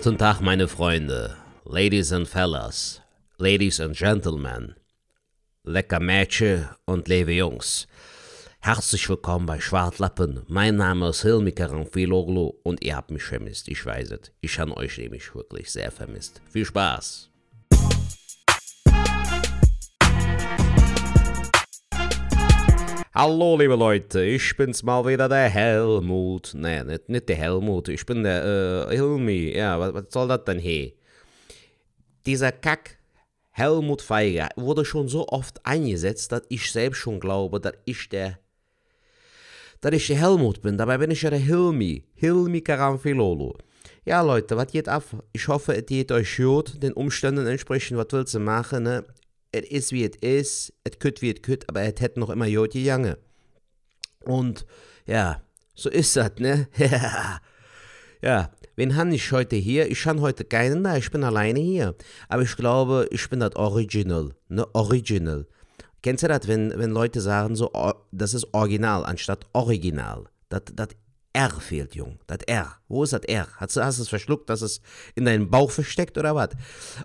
Guten Tag, meine Freunde, Ladies and Fellas, Ladies and Gentlemen, lecker Mädchen und liebe Jungs. Herzlich willkommen bei Schwartlappen. Mein Name ist Hilmi Karamfiloglu und ihr habt mich vermisst, ich weiß es. Ich habe euch nämlich wirklich sehr vermisst. Viel Spaß! Hallo, liebe Leute, ich bin's mal wieder, der Helmut. Nee, nicht, nicht der Helmut, ich bin der äh, Hilmi. Ja, was, was soll das denn hier? Dieser Kack Helmut Feiger wurde schon so oft eingesetzt, dass ich selbst schon glaube, dass ich der dass ich der Helmut bin. Dabei bin ich ja der Hilmi. Hilmi Karamfilolo. Ja, Leute, was geht ab? Ich hoffe, es geht euch gut, den Umständen entsprechend. Was willst du machen, ne? Es ist wie es ist, es kütt wie es kütt, aber es hätte noch immer gut gegangen. Und ja, so ist das, ne? Ja. Wen han ich heute hier? Ich han heute keinen da, ich bin alleine hier. Aber ich glaube, ich bin das Original, ne? Original. Kennst du das, wenn, wenn Leute sagen, so, das ist Original anstatt Original? Das, R fehlt, Jung. Das R. Wo ist das R? Hast du es verschluckt, dass es in deinem Bauch versteckt oder was?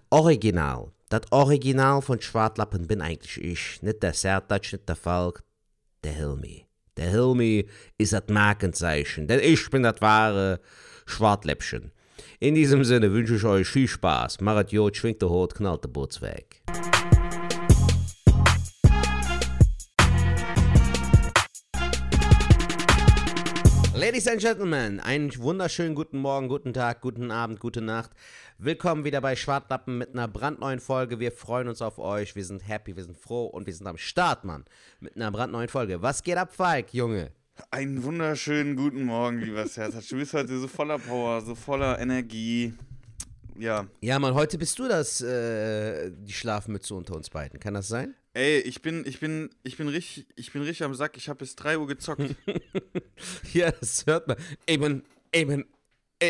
Original. Das Original von Schwartlappen bin eigentlich ich. Nicht der Sertac, nicht der Falk, der Hilmi. Der Hilmi ist das Markenzeichen, denn ich bin das wahre Schwartläppchen. In diesem Sinne wünsche ich euch viel Spaß. Macht Jod, schwingt der Hut, knallt der Boots weg. Ladies and Gentlemen, einen wunderschönen guten Morgen, guten Tag, guten Abend, gute Nacht. Willkommen wieder bei Schwartlappen mit einer brandneuen Folge. Wir freuen uns auf euch, wir sind happy, wir sind froh und wir sind am Start, Mann. Mit einer brandneuen Folge. Was geht ab, Falk, Junge? Einen wunderschönen guten Morgen, lieber Sertac. Du bist heute so voller Power, so voller Energie. Ja. Ja, Mann, heute bist du das, äh, die Schlafmütze unter uns beiden. Kann das sein? Ey, ich bin, ich bin, ich bin richtig, ich bin richtig am Sack. Ich habe bis 3 Uhr gezockt. ja, das hört man. Eben, eben,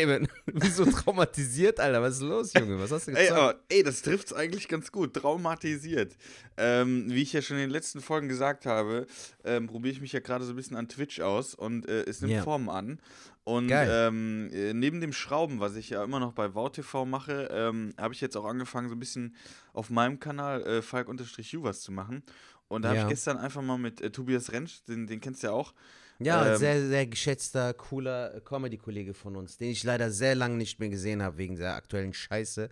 eben. Wieso traumatisiert, Alter? Was ist los, Junge? Was hast du ey, gesagt? aber, ey, das trifft's eigentlich ganz gut. Traumatisiert. Ähm, wie ich ja schon in den letzten Folgen gesagt habe, ähm, probiere ich mich ja gerade so ein bisschen an Twitch aus und äh, es nimmt Ja. Formen an. Und ähm, äh, neben dem Schrauben, was ich ja immer noch bei VowTV mache, ähm, habe ich jetzt auch angefangen, so ein bisschen auf meinem Kanal äh, Falk-Ju was zu machen. Und da habe Ja. ich gestern einfach mal mit äh, Tobias Rentsch, den, den kennst du ja auch, Ja, ähm, sehr, sehr geschätzter, cooler äh, Comedy-Kollege von uns, den ich leider sehr lange nicht mehr gesehen habe wegen der aktuellen Scheiße.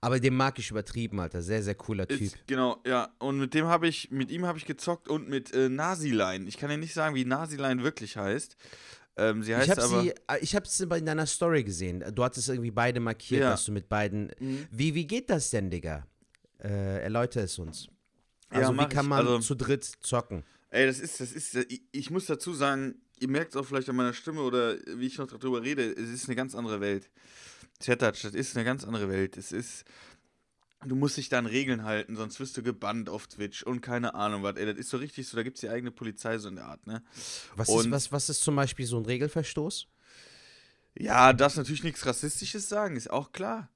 Aber den mag ich übertrieben, Alter. Sehr, sehr cooler Typ. Ist, genau, ja. Und mit dem habe ich, mit ihm habe ich gezockt und mit äh, Nasilein. Ich kann ja nicht sagen, wie Nasilein wirklich heißt. Ähm, sie heißt Ich habe aber. sie, äh, ich habe sie bei deiner Story gesehen. Du hattest irgendwie beide markiert, Ja. dass du mit beiden. Mhm. Wie, wie geht das denn, Digga? Äh, erläutere es uns. Ja, Also wie mach kann man Also- zu dritt zocken? Ey, das ist, das ist, ich, ich muss dazu sagen, ihr merkt es auch vielleicht an meiner Stimme oder wie ich noch darüber rede, es ist eine ganz andere Welt. Chattatch, das ist eine ganz andere Welt. Es ist. Du musst dich da an Regeln halten, sonst wirst du gebannt auf Twitch und keine Ahnung was. Ey, das ist so richtig so, da gibt es die eigene Polizei so in der Art, ne? Was ist, Und- was, was ist zum Beispiel so ein Regelverstoß? Ja, darfst natürlich nichts Rassistisches sagen, ist auch klar.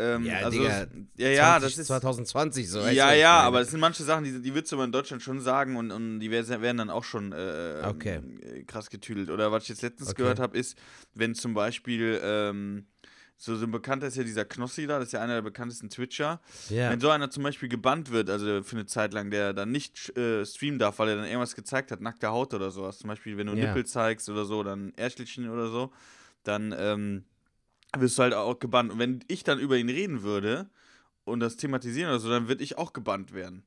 Ähm, Ja, also, Digga, ja, ja, 20 das ist. 2020 so. Ja, ja, aber es sind manche Sachen, die, die würdest du aber in Deutschland schon sagen und, und die werden dann auch schon äh, Okay. äh, krass getüdelt. Oder was ich jetzt letztens Okay. gehört habe, ist, wenn zum Beispiel ähm, so, so ein bekannter ist ja dieser Knossi da, das ist ja einer der bekanntesten Twitcher. Ja. Wenn so einer zum Beispiel gebannt wird, also für eine Zeit lang, der dann nicht äh, streamen darf, weil er dann irgendwas gezeigt hat, nackte Haut oder sowas, zum Beispiel, wenn du Ja. Nippel zeigst oder so, dann Ärstelchen oder so, dann ähm, wirst du halt auch gebannt. Und wenn ich dann über ihn reden würde und das thematisieren oder so, dann würde ich auch gebannt werden.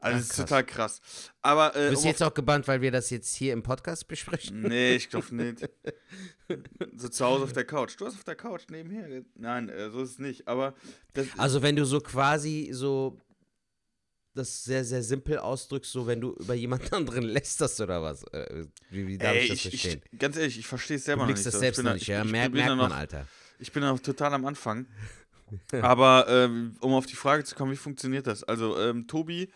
Also Ach, das ist krass. total krass. Aber äh, Du bist um jetzt auch gebannt, weil wir das jetzt hier im Podcast besprechen? Nee, ich glaube nicht. so zu Hause auf der Couch. Du hast auf der Couch nebenher. Nein, äh, so ist es nicht. Aber das, Also wenn du so quasi so das sehr, sehr simpel ausdrückst, so wenn du über jemand anderen lästerst oder was? Äh, Wie, wie darf ey, ich das ich, verstehen? ich, ganz ehrlich, ich verstehe es du selber noch blickst nicht. das selbst noch nicht, ich, ja? Merkt, merkt man, noch, Alter. Ich bin noch total am Anfang. Aber ähm, um auf die Frage zu kommen, wie funktioniert das? Also, ähm, Tobi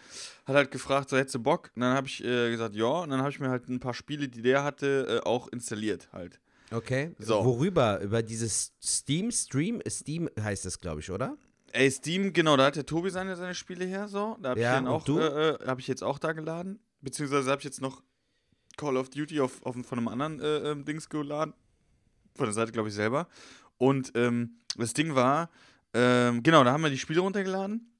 hat halt gefragt, so hättest du Bock? Und dann habe ich äh, gesagt, ja. Und dann habe ich mir halt ein paar Spiele, die der hatte, äh, auch installiert halt. Okay. So. Worüber? Über dieses Steam Stream? Steam heißt das, glaube ich, oder? Ey, Steam, genau, da hat der Tobi seine, seine Spiele her, so. Da habe Ja, ich auch, du? äh, äh, habe ich jetzt auch da geladen. Beziehungsweise habe ich jetzt noch Call of Duty auf, auf, von einem anderen äh, ähm, Dings geladen. Von der Seite, glaube ich, selber. Und ähm, das Ding war, ähm, genau, da haben wir die Spiele runtergeladen.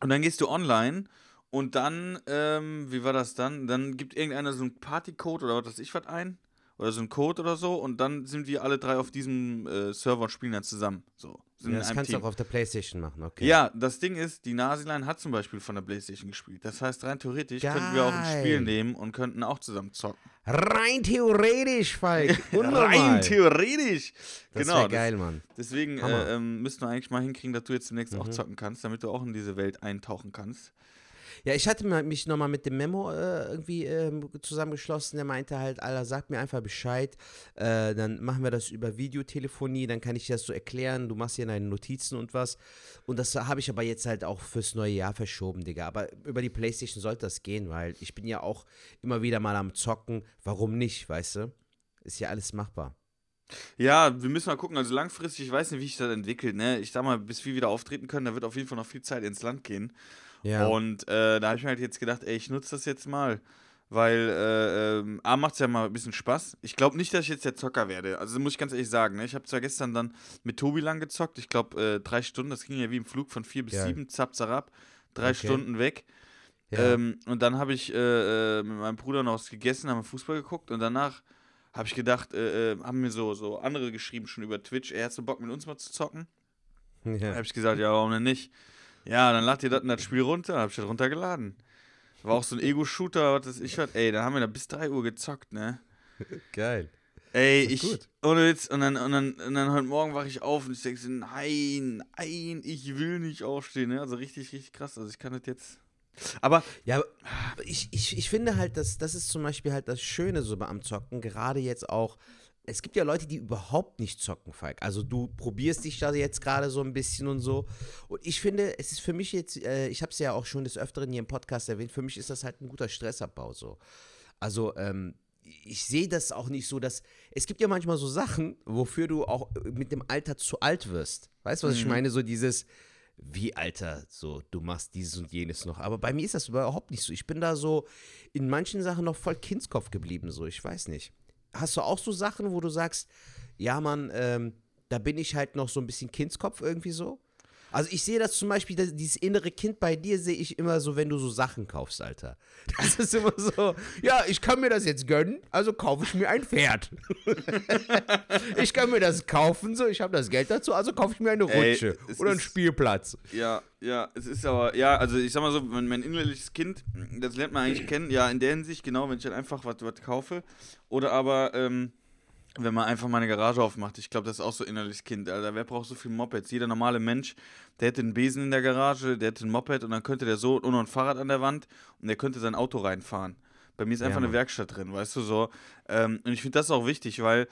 Und dann gehst du online und dann, ähm, wie war das dann? Dann gibt irgendeiner so einen Partycode oder was weiß ich was ein. Oder so einen Code oder so. Und dann sind wir alle drei auf diesem äh, Server und spielen dann zusammen. So. Sind Ja, das kannst Team. du auch auf der Playstation machen, okay. Ja, das Ding ist, die Nasilein hat zum Beispiel von der Playstation gespielt. Das heißt, rein theoretisch könnten wir auch ein Spiel Geil. nehmen und könnten auch zusammen zocken. Rein theoretisch, Falk. Rein theoretisch! Das genau. wär geil, Mann. Deswegen äh, ähm, müssten wir eigentlich mal hinkriegen, dass du jetzt demnächst auch Mhm. zocken kannst, damit du auch in diese Welt eintauchen kannst. Ja, ich hatte mich nochmal mit dem Memo äh, irgendwie ähm, zusammengeschlossen. Der meinte halt, Alter, sag mir einfach Bescheid. Äh, dann machen wir das über Videotelefonie. Dann kann ich dir das so erklären. Du machst hier deine Notizen und was. Und das habe ich aber jetzt halt auch fürs neue Jahr verschoben, Digga. Aber über die Playstation sollte das gehen, weil ich bin ja auch immer wieder mal am Zocken. Warum nicht, weißt du? Ist ja alles machbar. Ja, wir müssen mal gucken. Also langfristig, ich weiß nicht, wie sich das entwickelt. Ne? Ich sag mal, bis wir wieder auftreten können, da wird auf jeden Fall noch viel Zeit ins Land gehen. Ja. Und äh, da habe ich mir halt jetzt gedacht, ey, ich nutze das jetzt mal. Weil, äh, ähm, A, macht es ja mal ein bisschen Spaß. Ich glaube nicht, dass ich jetzt der Zocker werde. Also muss ich ganz ehrlich sagen. Ne? Ich habe zwar gestern dann mit Tobi lang gezockt. Ich glaube, äh, drei Stunden. Das ging ja wie im Flug von vier bis Geil. sieben. Zap, zarab. Drei Okay. Stunden weg. ja. Ähm, und dann habe ich äh, äh, mit meinem Bruder noch was gegessen, haben Fußball geguckt und danach habe ich gedacht, äh, äh, haben mir so, so andere geschrieben schon über Twitch, er hat so Bock mit uns mal zu zocken. Da ja. habe ich gesagt, ja, warum denn nicht? Ja, dann lad dir das, das Spiel runter, habe ich das runtergeladen. War auch so ein Ego-Shooter, was weiß ich was. Ey, da haben wir da bis 3 Uhr gezockt, ne? Geil. Ey, ich, gut. ohne Witz, und dann, und, dann, und dann heute Morgen wache ich auf und ich denke so, nein, nein, ich will nicht aufstehen, ne? Also richtig, richtig krass, also ich kann das jetzt... Aber Ja, aber ich, ich, ich finde halt, dass das ist zum Beispiel halt das Schöne so beim Zocken, gerade jetzt auch. Es gibt ja Leute, die überhaupt nicht zocken, Falk. Also du probierst dich da jetzt gerade so ein bisschen und so. Und ich finde, es ist für mich jetzt, äh, ich habe es ja auch schon des Öfteren hier im Podcast erwähnt, für mich ist das halt ein guter Stressabbau so. Also ähm, ich sehe das auch nicht so, dass es gibt ja manchmal so Sachen, wofür du auch mit dem Alter zu alt wirst. Weißt du, was ich Mhm. meine? So dieses, wie Alter, so du machst dieses und jenes noch. Aber bei mir ist das überhaupt nicht so. Ich bin da so in manchen Sachen noch voll Kindskopf geblieben, so ich weiß nicht. Hast du auch so Sachen, wo du sagst, ja Mann, ähm, da bin ich halt noch so ein bisschen Kindskopf irgendwie so? Also ich sehe das zum Beispiel, das, dieses innere Kind bei dir sehe ich immer so, wenn du so Sachen kaufst, Alter. Das ist immer so, ja, ich kann mir das jetzt gönnen, also kaufe ich mir ein Pferd. ich kann mir das kaufen, so, ich habe das Geld dazu, also kaufe ich mir eine Ey, Rutsche es oder einen ist- Spielplatz. Ja, ja, es ist aber, ja, also ich sag mal so, mein, mein innerliches Kind, das lernt man eigentlich kennen, ja, in der Hinsicht, genau, wenn ich dann einfach was, was kaufe. Oder aber, ähm, wenn man einfach mal eine Garage aufmacht, ich glaube, das ist auch so innerliches Kind, Alter. Wer braucht so viel Mopeds? Jeder normale Mensch, der hätte einen Besen in der Garage, der hätte ein Moped und dann könnte der so und noch ein Fahrrad an der Wand und der könnte sein Auto reinfahren. Bei mir ist Ja, einfach eine Mann. Werkstatt drin, weißt du so. Ähm, und ich finde das auch wichtig, weil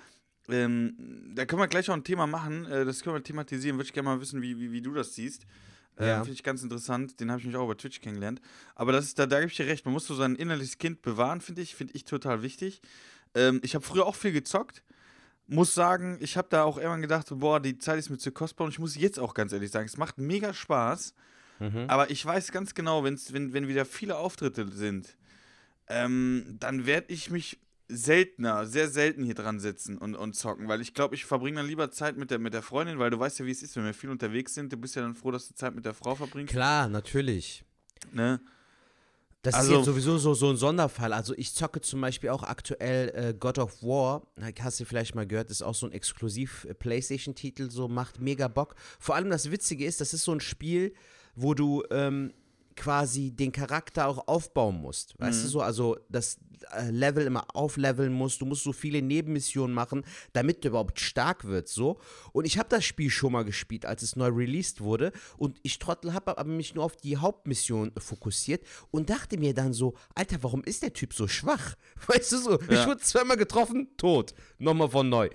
ähm, da können wir gleich auch ein Thema machen, äh, das können wir thematisieren, würde ich gerne mal wissen, wie, wie, wie du das siehst. Ja. Finde ich ganz interessant, den habe ich mich auch über Twitch kennengelernt. Aber das ist, da, da gebe ich dir recht, man muss so sein innerliches Kind bewahren, finde ich, finde ich total wichtig. Ähm, ich habe früher auch viel gezockt, muss sagen, ich habe da auch irgendwann gedacht, boah, die Zeit ist mir zu kostbar und ich muss jetzt auch ganz ehrlich sagen, es macht mega Spaß, Mhm. aber ich weiß ganz genau, wenn's, wenn, wenn wieder viele Auftritte sind, ähm, dann werde ich mich seltener, sehr selten hier dran sitzen und, und zocken, weil ich glaube, ich verbringe dann lieber Zeit mit der, mit der Freundin, weil du weißt ja, wie es ist, wenn wir viel unterwegs sind, du bist ja dann froh, dass du Zeit mit der Frau verbringst. Klar, natürlich. Ne? Das Also- ist jetzt sowieso so, so ein Sonderfall. Also ich zocke zum Beispiel auch aktuell äh, God of War. Hast du vielleicht mal gehört, ist auch so ein Exklusiv-Playstation-Titel, so macht mega Bock. Vor allem das Witzige ist, das ist so ein Spiel, wo du ähm, quasi den Charakter auch aufbauen musst. Weißt du so? Also das äh, Level immer aufleveln musst. Du musst so viele Nebenmissionen machen, damit du überhaupt stark wird. So. Und ich habe das Spiel schon mal gespielt, als es neu released wurde. Und ich Trottel habe aber mich nur auf die Hauptmission fokussiert und dachte mir dann so, Alter, warum ist der Typ so schwach? Weißt du so? Ich Ja. wurde zweimal getroffen, tot. Nochmal von neu.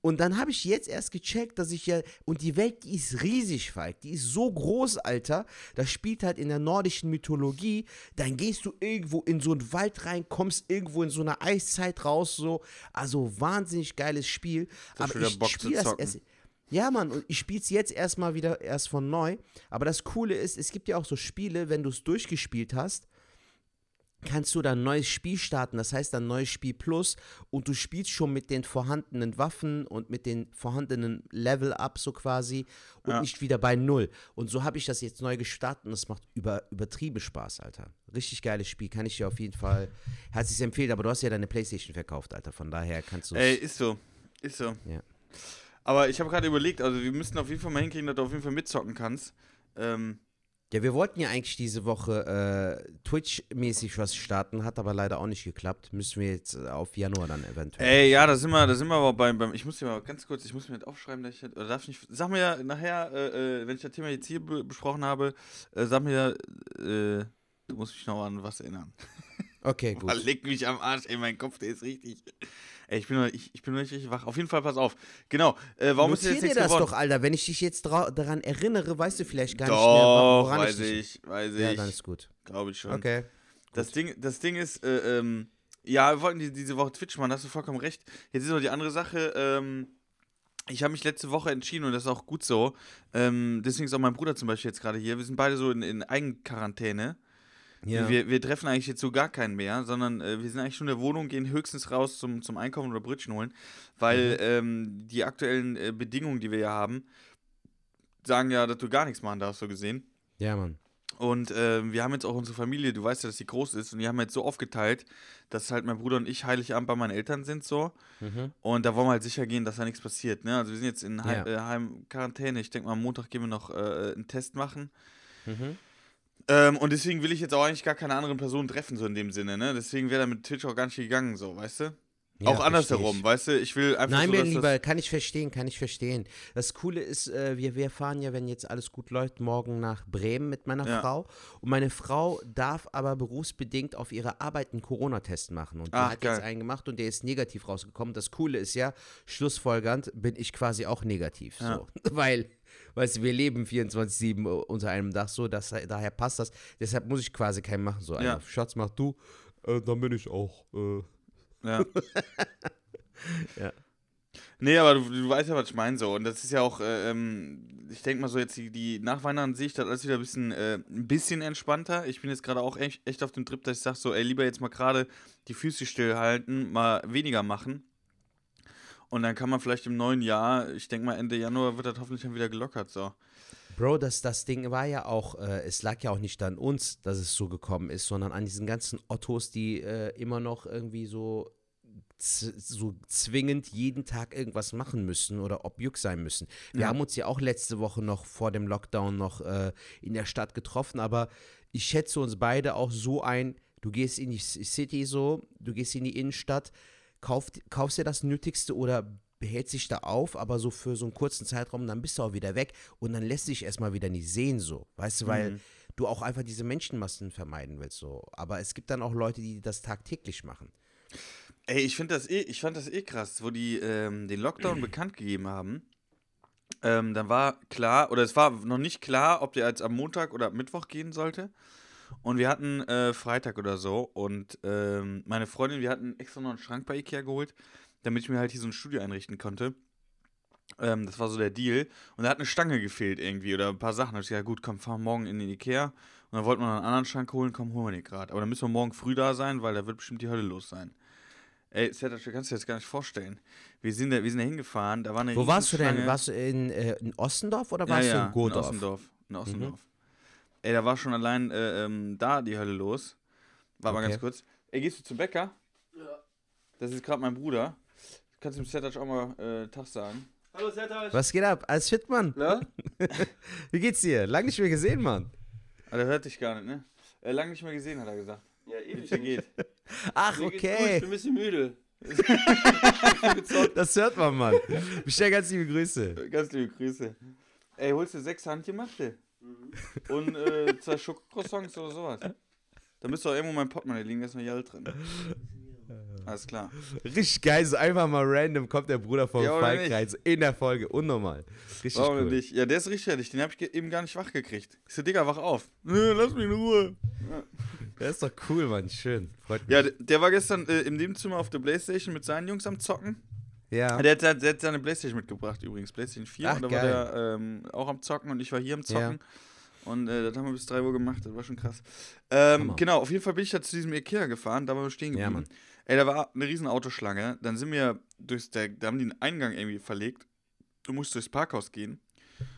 Und dann habe ich jetzt erst gecheckt, dass ich ja, und die Welt, die ist riesig, Falk, die ist so groß, Alter. Das spielt halt in der nordischen Mythologie. Dann gehst du irgendwo in so einen Wald rein, kommst irgendwo in so eine Eiszeit raus, so. Also wahnsinnig geiles Spiel. hast Aber ich spiele das erst. Ja, Mann, und ich spiele es jetzt erstmal wieder erst von neu. Aber das Coole ist, es gibt ja auch so Spiele, wenn du es durchgespielt hast, kannst du dann ein neues Spiel starten, das heißt dann neues Spiel Plus und du spielst schon mit den vorhandenen Waffen und mit den vorhandenen Level-Up so quasi und Ja. nicht wieder bei Null. Und so habe ich das jetzt neu gestartet und es macht über, übertrieben Spaß, Alter. Richtig geiles Spiel, kann ich dir auf jeden Fall herzlich empfehlen, aber du hast ja deine Playstation verkauft, Alter, von daher kannst du Ey, ist so. Ist so. Ja. Aber ich habe gerade überlegt, also wir müssten auf jeden Fall mal hinkriegen, dass du auf jeden Fall mitzocken kannst. Ähm, Ja, wir wollten ja eigentlich diese Woche äh, Twitch-mäßig was starten, hat aber leider auch nicht geklappt. Müssen wir jetzt äh, auf Januar dann eventuell. ey, ja, da sind wir, da sind wir aber beim, beim ich muss dir mal ganz kurz, ich muss mir das aufschreiben, dass ich, oder darf ich nicht, sag mir ja nachher, äh, äh, wenn ich das Thema jetzt hier be besprochen habe, äh, sag mir, äh, du musst mich noch an was erinnern. Okay, gut. Leck mich am Arsch, ey, mein Kopf, der ist richtig. Ey, ich bin noch, ich, ich bin noch nicht richtig wach. Auf jeden Fall, pass auf. Genau. Äh, warum ist Notier jetzt dir nichts das geworden? doch, Alter. Wenn ich dich jetzt daran erinnere, weißt du vielleicht gar nicht mehr, woran weiß ich ich, weiß Ja, ich. dann ist gut. Glaube ich schon. Okay. Das gut. Ding, das Ding ist, äh, ähm, ja, wir wollten die, diese Woche Twitch machen, da hast du vollkommen recht. Jetzt ist noch die andere Sache, ähm, ich habe mich letzte Woche entschieden und das ist auch gut so. Ähm, deswegen ist auch mein Bruder zum Beispiel jetzt gerade hier. Wir sind beide so in, in Eigenquarantäne. Ja. Wir, wir treffen eigentlich jetzt so gar keinen mehr, sondern äh, wir sind eigentlich schon in der Wohnung, gehen höchstens raus zum, zum Einkaufen oder Brötchen holen, weil ähm, die aktuellen äh, Bedingungen, die wir ja haben, sagen ja, dass du gar nichts machen darfst, so gesehen. ja, Mann. Und ähm, wir haben jetzt auch unsere Familie, du weißt ja, dass die groß ist, und die haben jetzt so aufgeteilt, dass halt mein Bruder und ich Heiligabend bei meinen Eltern sind, so. Mhm. Und da wollen wir halt sicher gehen, dass da nichts passiert, ne? Also wir sind jetzt in Heim, Ja. äh, Heimquarantäne. Ich denke mal, am Montag gehen wir noch äh, einen Test machen. Mhm. Ähm, und deswegen will ich jetzt auch eigentlich gar keine anderen Personen treffen, so in dem Sinne, ne? Deswegen wäre da mit Twitch auch gar nicht gegangen, so, weißt du? Ja, auch andersherum, ich. weißt du? Ich will einfach Nein, so, dass Lieber, kann ich verstehen, kann ich verstehen. Das Coole ist, äh, wir, wir fahren ja, wenn jetzt alles gut läuft, morgen nach Bremen mit meiner Ja. Frau. Und meine Frau darf aber berufsbedingt auf ihre Arbeit einen Corona-Test machen. Und die Ach, hat jetzt geil. einen gemacht und der ist negativ rausgekommen. Das Coole ist ja, schlussfolgernd bin ich quasi auch negativ. Ja. So. Weil, weißt du, wir leben 24-7 unter einem Dach so, dass, daher passt das. Deshalb muss ich quasi keinen machen. So, Ja. Schatz, mach du, äh, dann bin ich auch. Äh. Ja. Ja. Nee, aber du, du weißt ja, was ich meine so. Und das ist ja auch, äh, ähm, ich denke mal so jetzt, die, die nach Weihnachten sehe ich das alles wieder ein bisschen, äh, ein bisschen entspannter. Ich bin jetzt gerade auch echt, echt auf dem Trip, dass ich sage so, ey, lieber jetzt mal gerade die Füße stillhalten, mal weniger machen. Und dann kann man vielleicht im neuen Jahr, ich denke mal Ende Januar wird das hoffentlich dann wieder gelockert, so. Bro, das, das Ding war ja auch, äh, es lag ja auch nicht an uns, dass es so gekommen ist, sondern an diesen ganzen Ottos, die äh, immer noch irgendwie so, so zwingend jeden Tag irgendwas machen müssen oder objuk sein müssen. Wir Ja. haben uns ja auch letzte Woche noch vor dem Lockdown noch äh, in der Stadt getroffen, aber ich schätze uns beide auch so ein, du gehst in die City so, du gehst in die Innenstadt, kaufst, kaufst dir das Nötigste oder behältst dich da auf, aber so für so einen kurzen Zeitraum, dann bist du auch wieder weg und dann lässt sich erstmal wieder nicht sehen so, weißt du, weil Mhm. du auch einfach diese Menschenmassen vermeiden willst so, aber es gibt dann auch Leute, die das tagtäglich machen. Ey, ich finde das eh, ich fand das eh krass, wo die ähm, den Lockdown bekannt gegeben haben. Ähm, dann war klar, oder es war noch nicht klar, ob der jetzt am Montag oder am Mittwoch gehen sollte. Und wir hatten äh, Freitag oder so. Und ähm, meine Freundin, wir hatten extra noch einen Schrank bei Ikea geholt, damit ich mir halt hier so ein Studio einrichten konnte. Ähm, das war so der Deal. Und da hat eine Stange gefehlt irgendwie oder ein paar Sachen. Da hab ich gesagt, gut, komm, fahr morgen in den Ikea. Und dann wollten wir noch einen anderen Schrank holen, komm, holen wir den gerade. Aber dann müssen wir morgen früh da sein, weil da wird bestimmt die Hölle los sein. Ey, Sertac, du kannst dir das gar nicht vorstellen. Wir sind da, wir sind da hingefahren, da war eine Wo warst du denn? Warst du in, äh, in Ossendorf oder ja, warst ja, du in in Godorf? Ossendorf. In Mhm. Ey, da war schon allein äh, ähm, da die Hölle los. War mal Okay. ganz kurz. Ey, gehst du zum Bäcker? Ja. Das ist gerade mein Bruder. Kannst du dem Sertac auch mal äh, Tag sagen? Hallo Sertac. Was geht ab? Alles fit, Mann? Na? Wie geht's dir? Lang nicht mehr gesehen, Mann. Ah, der hört dich gar nicht, ne? Äh, lang nicht mehr gesehen, hat er gesagt. Ja, Wie ewig. es dir geht. Ach, Mir geht's gut, Ich okay. bin ein bisschen müde. Das hört man, Mann. Bestell ganz liebe Grüße. Ganz liebe Grüße. Ey, holst du sechs Handgemachte? Und äh, zwei Schokocroissants oder sowas? Da müsste doch irgendwo mein Portemonnaie liegen, da ist noch Geld drin. Alles klar. Richtig geil, so einfach mal random kommt der Bruder vom Ja, oder Falk nicht? rein, so in der Folge, unnormal. Richtig Warum cool. nicht? Ja, der ist richtig fertig. Den habe ich eben gar nicht wach gekriegt. Ich so, Digga, wach auf. Nö, lass mich in Ruhe. Der ist doch cool, Mann, schön. Freut mich. Ja, der, war gestern äh, im Nebenzimmer auf der Playstation mit seinen Jungs am Zocken. Ja. Der, hat, der hat seine Playstation mitgebracht übrigens, Playstation 4. Ach, und da geil. war der ähm, auch am Zocken und ich war hier am Zocken. Und äh, das haben wir bis 3 Uhr gemacht, das war schon krass. Ähm, genau, auf jeden Fall bin ich da zu diesem Ikea gefahren, da waren wir stehen Ja, geblieben. Mann. Ey, da war eine riesen Autoschlange. Dann sind wir durchs, der, da haben die einen Eingang irgendwie verlegt. Du musst durchs Parkhaus gehen.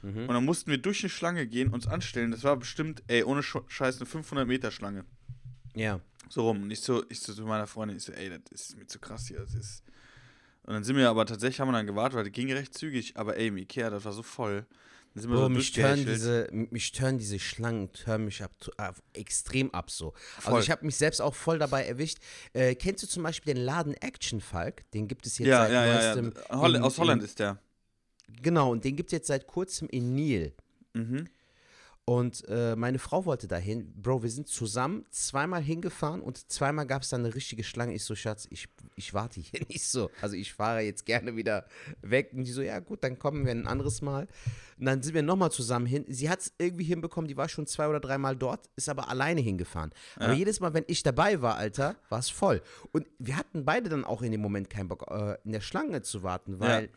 Mhm. Und dann mussten wir durch eine Schlange gehen, uns anstellen. Das war bestimmt, ey, ohne Sch- Scheiß, eine 500 Meter Schlange. Ja. So rum. Und ich so, ich so zu meiner Freundin, ich so, ey, das ist mir zu krass hier. Das ist. Und dann sind wir aber tatsächlich, haben wir dann gewartet, weil das ging recht zügig. Aber ey, im Ikea, das war so voll. Dann sind wir Bro, so mich tören durchgehechelt. diese, mich tören diese Schlangen, tören mich ab, ab extrem ab so. Also Voll. ich habe mich selbst auch voll dabei erwischt. Äh, kennst du zum Beispiel den Laden Action Falk? Den gibt es jetzt Ja, seit ja, ja, ja. neuestem. Holl in- aus Holland in, ist der. Genau, und den gibt es jetzt seit kurzem in Nil. Mhm. Und äh, meine Frau wollte dahin. Bro, wir sind zusammen zweimal hingefahren und zweimal gab es dann eine richtige Schlange. Ich so, Schatz, ich, ich warte hier nicht so. Also ich fahre jetzt gerne wieder weg. Und die so, ja gut, dann kommen wir ein anderes Mal. Und dann sind wir nochmal zusammen hin. Sie hat es irgendwie hinbekommen, die war schon zwei oder dreimal dort, ist aber alleine hingefahren. Aber Ja. jedes Mal, wenn ich dabei war, Alter, war es voll. Und wir hatten beide dann auch in dem Moment keinen Bock, äh, in der Schlange zu warten, weil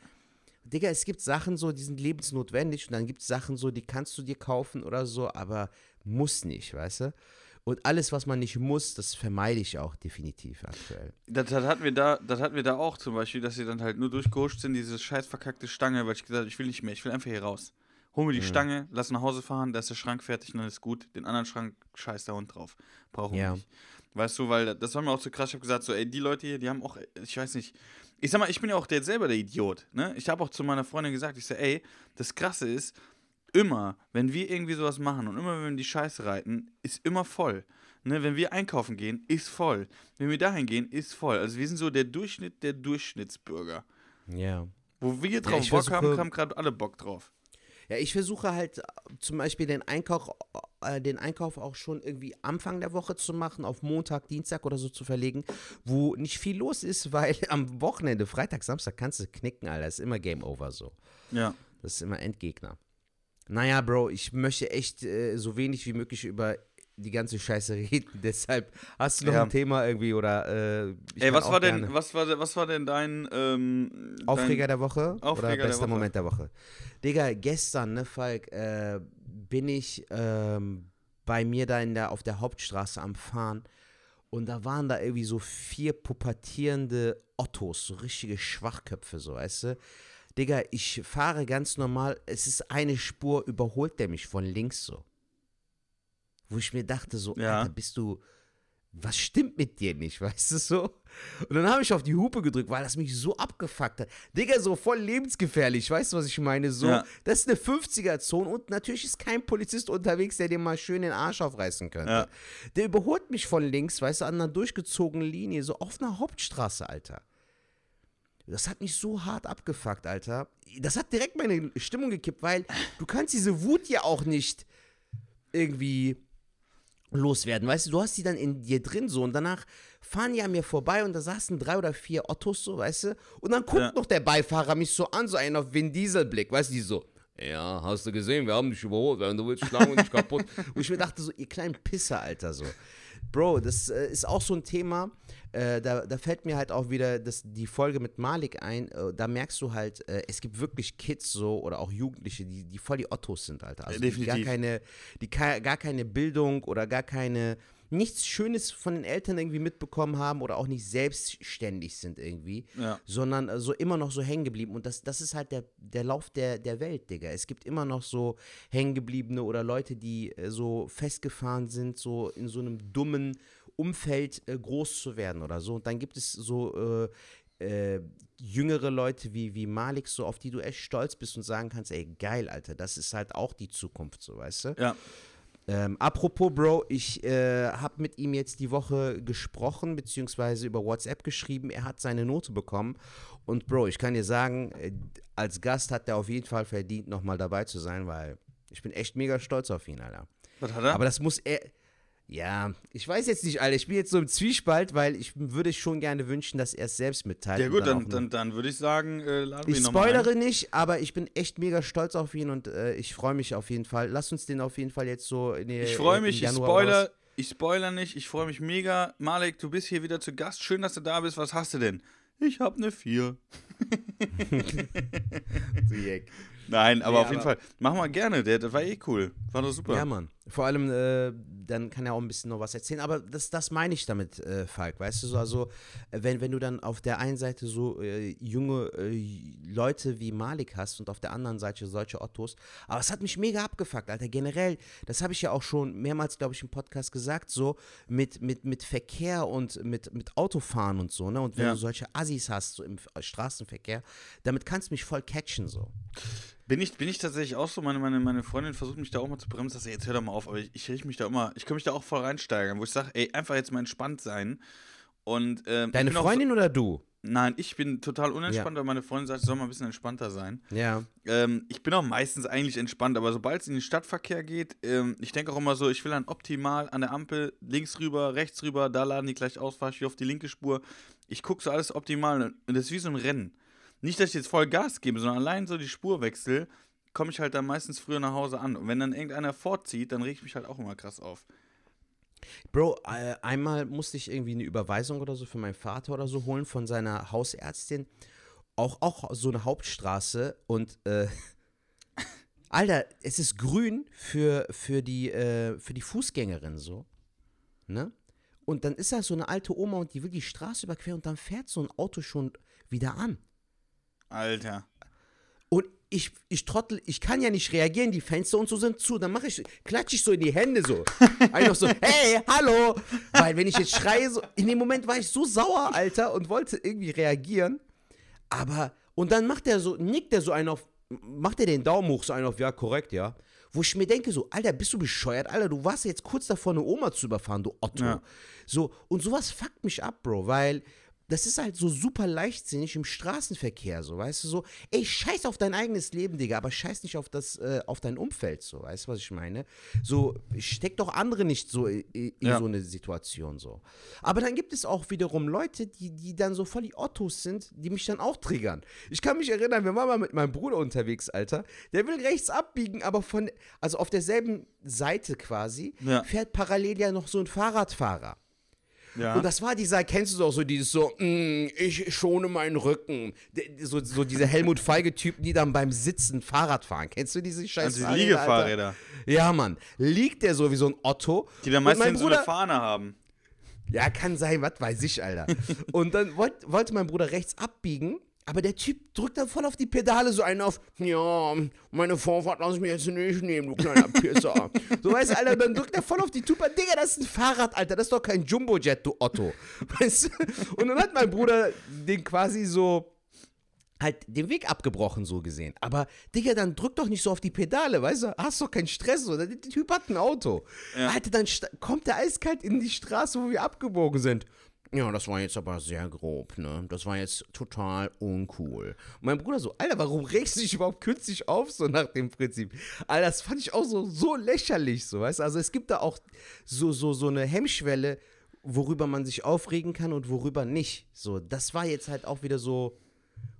Digga, es gibt Sachen so, die sind lebensnotwendig und dann gibt es Sachen so, die kannst du dir kaufen oder so, aber muss nicht, weißt du? Und alles, was man nicht muss, das vermeide ich auch definitiv aktuell. Das, das, hatten wir da, das hatten wir da auch zum Beispiel, dass sie dann halt nur durchgehuscht sind, diese scheiß verkackte Stange, weil ich gesagt habe, ich will nicht mehr, ich will einfach hier raus. Hol mir die Stange, lass nach Hause fahren, da ist der Schrank fertig und dann ist gut. Den anderen Schrank scheiß der Hund drauf. Brauchen wir Ja. nicht. Weißt du, weil das war mir auch so krass. Ich habe gesagt, so, ey, die Leute hier, die haben auch, ich weiß nicht, ich sag mal, ich bin ja auch der selber der Idiot. Ne? Ich habe auch zu meiner Freundin gesagt, ich sag, ey, das Krasse ist, immer, wenn wir irgendwie sowas machen und immer, wenn wir die Scheiße reiten, ist immer voll. Ne, wenn wir einkaufen gehen, ist voll. Wenn wir dahin gehen, ist voll. Also wir sind so der Durchschnitt der Durchschnittsbürger. Ja. Wo wir drauf ich Bock haben, haben gerade alle Bock drauf. Ja, ich versuche halt äh, zum Beispiel den Einkauf, äh, den Einkauf auch schon irgendwie Anfang der Woche zu machen, auf Montag, Dienstag oder so zu verlegen, wo nicht viel los ist, weil am Wochenende, Freitag, Samstag kannst du knicken, Alter. Ist immer Game Over so. Ja. Das ist immer Endgegner. Naja, Bro, ich möchte echt äh, so wenig wie möglich über die ganze Scheiße reden. Deshalb hast du noch Ja. ein Thema irgendwie oder. Äh, Ey, was war denn, was war, was war denn dein ähm, Aufreger dein, der Woche Aufreger oder der bester Woche. Moment der Woche? Digga, gestern, ne, Falk, äh, bin ich ähm, bei mir da in der, auf der Hauptstraße am Fahren und da waren da irgendwie so vier pubertierende Ottos, so richtige Schwachköpfe, so, weißt du? Digga, ich fahre ganz normal, es ist eine Spur, überholt der mich von links so. Wo ich mir dachte, so, Ja. Alter, bist du, was stimmt mit dir nicht, weißt du so? Und dann habe ich auf die Hupe gedrückt, weil das mich so abgefuckt hat. Digga, so voll lebensgefährlich, weißt du, was ich meine? So, Ja. das ist eine 50er-Zone und natürlich ist kein Polizist unterwegs, der dir mal schön den Arsch aufreißen könnte. Ja. Der überholt mich von links, weißt du, an einer durchgezogenen Linie, so auf einer Hauptstraße, Alter. Das hat mich so hart abgefuckt, Alter. Das hat direkt meine Stimmung gekippt, weil du kannst diese Wut ja auch nicht irgendwie loswerden. Weißt du, du hast die dann in dir drin so und danach fahren die an mir vorbei und da saßen drei oder vier Ottos so, weißt du? Und dann guckt Ja. noch der Beifahrer mich so an, so einen auf Vin Diesel Blick, weißt du, die so, ja, hast du gesehen, wir haben dich überholt, wenn du willst, schlagen wir dich kaputt. Und ich mir dachte so, ihr kleinen Pisser, Alter, so. Bro, das äh, ist auch so ein Thema, äh, da, da fällt mir halt auch wieder das, die Folge mit Malik ein, äh, da merkst du halt, äh, es gibt wirklich Kids so oder auch Jugendliche, die, die voll die Ottos sind, Alter. Also die gar Definitiv. keine, die gar keine Bildung oder gar keine, nichts Schönes von den Eltern irgendwie mitbekommen haben oder auch nicht selbstständig sind irgendwie, Ja. sondern äh, so immer noch so hängen geblieben. Und das, das ist halt der, der Lauf der, der Welt, Digga. Es gibt immer noch so hängengebliebene oder Leute, die äh, so festgefahren sind, so in so einem dummen Umfeld äh, groß zu werden oder so. Und dann gibt es so äh, äh, jüngere Leute wie, wie Malik, so auf die du echt stolz bist und sagen kannst, ey, geil, Alter, das ist halt auch die Zukunft, so, weißt du? Ja. Ähm, apropos, Bro, ich äh, habe mit ihm jetzt die Woche gesprochen, beziehungsweise über WhatsApp geschrieben. Er hat seine Note bekommen. Und Bro, ich kann dir sagen, äh, als Gast hat er auf jeden Fall verdient, nochmal dabei zu sein, weil ich bin echt mega stolz auf ihn, Alter. Was hat er? Aber das muss er. Ja, ich weiß jetzt nicht, Alter. Ich bin jetzt so im Zwiespalt, weil ich würde schon gerne wünschen, dass er es selbst mitteilt. ja gut, dann, dann, dann würde ich sagen, äh, laden wir ich ihn nochmal spoilere nicht, aber ich bin echt mega stolz auf ihn und äh, ich freue mich auf jeden Fall. Lass uns den auf jeden Fall jetzt so in die, Ich freue im mich, ich Januar spoiler, raus- ich spoiler nicht, ich freue mich mega. Malek, du bist hier wieder zu Gast. Schön, dass du da bist. Was hast du denn? Ich habe eine 4. Nein, aber Nee, auf jeden aber- Fall. Mach mal gerne, der, das war eh cool. War doch super. Ja, Mann. Vor allem, äh, dann kann er auch ein bisschen noch was erzählen. Aber das, das meine ich damit, äh, Falk. Weißt du, so, also, äh, wenn, wenn du dann auf der einen Seite so äh, junge äh, Leute wie Malik hast und auf der anderen Seite solche Ottos. Aber es hat mich mega abgefuckt, Alter. Generell, das habe ich ja auch schon mehrmals, glaube ich, im Podcast gesagt, so mit, mit, mit Verkehr und mit, mit Autofahren und so, ne? Und wenn Ja. du solche Assis hast, so im Straßenverkehr, damit kannst du mich voll catchen, so. Bin ich, bin ich tatsächlich auch so, meine, meine, meine Freundin versucht mich da auch mal zu bremsen, dass sie jetzt hör doch mal auf, aber ich, ich richte mich da immer, ich kann mich da auch voll reinsteigern, wo ich sage, ey, einfach jetzt mal entspannt sein. Und, ähm, Deine Freundin oder du? So, nein, ich bin total unentspannt, weil meine Freundin sagt, ich soll mal ein bisschen entspannter sein. Ja. Ähm, ich bin auch meistens eigentlich entspannt, aber sobald es in den Stadtverkehr geht, ähm, ich denke auch immer so, ich will dann optimal an der Ampel links rüber, rechts rüber, da laden die gleich aus, fahre ich wieder auf die linke Spur. Ich gucke so alles optimal und das ist wie so ein Rennen. Nicht, dass ich jetzt voll Gas gebe, sondern allein so die Spurwechsel, komme ich halt dann meistens früher nach Hause an. Und wenn dann irgendeiner vorzieht, dann reg ich mich halt auch immer krass auf. Bro, äh, einmal musste ich irgendwie eine Überweisung oder so für meinen Vater oder so holen von seiner Hausärztin. Auch, auch so eine Hauptstraße und äh, Alter, es ist grün für, für, die, äh, für die Fußgängerin so. Ne? Und dann ist da so eine alte Oma und die will die Straße überqueren und dann fährt so ein Auto schon wieder an. Alter. Und ich, ich trottel, ich kann ja nicht reagieren, die Fenster und so sind zu. Dann mache ich, klatsche ich so in die Hände so. Einfach so, hey, hallo. Weil wenn ich jetzt schreie, so, in dem Moment war ich so sauer, Alter, und wollte irgendwie reagieren. Aber, und dann macht er so, nickt er so einen auf, macht er den Daumen hoch, so einen auf, ja, korrekt, ja. Wo ich mir denke, so, Alter, bist du bescheuert? Alter, du warst jetzt kurz davor, eine Oma zu überfahren, du Otto. Ja. So, und sowas fuckt mich ab, Bro, weil das ist halt so super leichtsinnig im Straßenverkehr, so, weißt du, so, ey, scheiß auf dein eigenes Leben, Digga, aber scheiß nicht auf das, äh, auf dein Umfeld, so, weißt du, was ich meine? So, steck doch andere nicht so in, in Ja. so eine Situation, so. Aber dann gibt es auch wiederum Leute, die, die dann so voll die Ottos sind, die mich dann auch triggern. Ich kann mich erinnern, wir waren mal mit meinem Bruder unterwegs, Alter, der will rechts abbiegen, aber von, also auf derselben Seite quasi, Ja. fährt parallel ja noch so ein Fahrradfahrer. Ja. Und das war dieser, kennst du doch so dieses so, "Mm, ich schone meinen Rücken. So, so diese Helmut Feige-Typen, die dann beim Sitzen Fahrrad fahren. Kennst du diese scheiß also die Fahrräder, Liegefahrräder, Alter? Ja, Mann. Liegt der so wie so ein Otto. die dann meistens so eine Fahne haben. Ja, kann sein, was weiß ich, Alter. Und dann wollt, wollte mein Bruder rechts abbiegen, aber der Typ drückt dann voll auf die Pedale so einen auf, ja, meine Vorfahrt lass ich mir jetzt nicht nehmen, du kleiner Pisser. so weißt du, Alter, dann drückt er voll auf die Tupa, Digga, das ist ein Fahrrad, Alter, das ist doch kein Jumbojet, du Otto. Weißt du? Und dann hat mein Bruder den quasi so halt den Weg abgebrochen, so gesehen. Aber, Digga, dann drück doch nicht so auf die Pedale, weißt du? Hast doch keinen Stress, so. Der, Typ hat ein Auto. Ja. Alter, dann kommt der eiskalt in die Straße, wo wir abgebogen sind. Ja, das war jetzt aber sehr grob, ne? Das war jetzt total uncool. Und mein Bruder so, Alter, warum regst du dich überhaupt künstlich auf, so nach dem Prinzip? Alter, das fand ich auch so, so lächerlich, so, weißt du? Also es gibt da auch so, so, so eine Hemmschwelle, worüber man sich aufregen kann und worüber nicht. So, das war jetzt halt auch wieder so,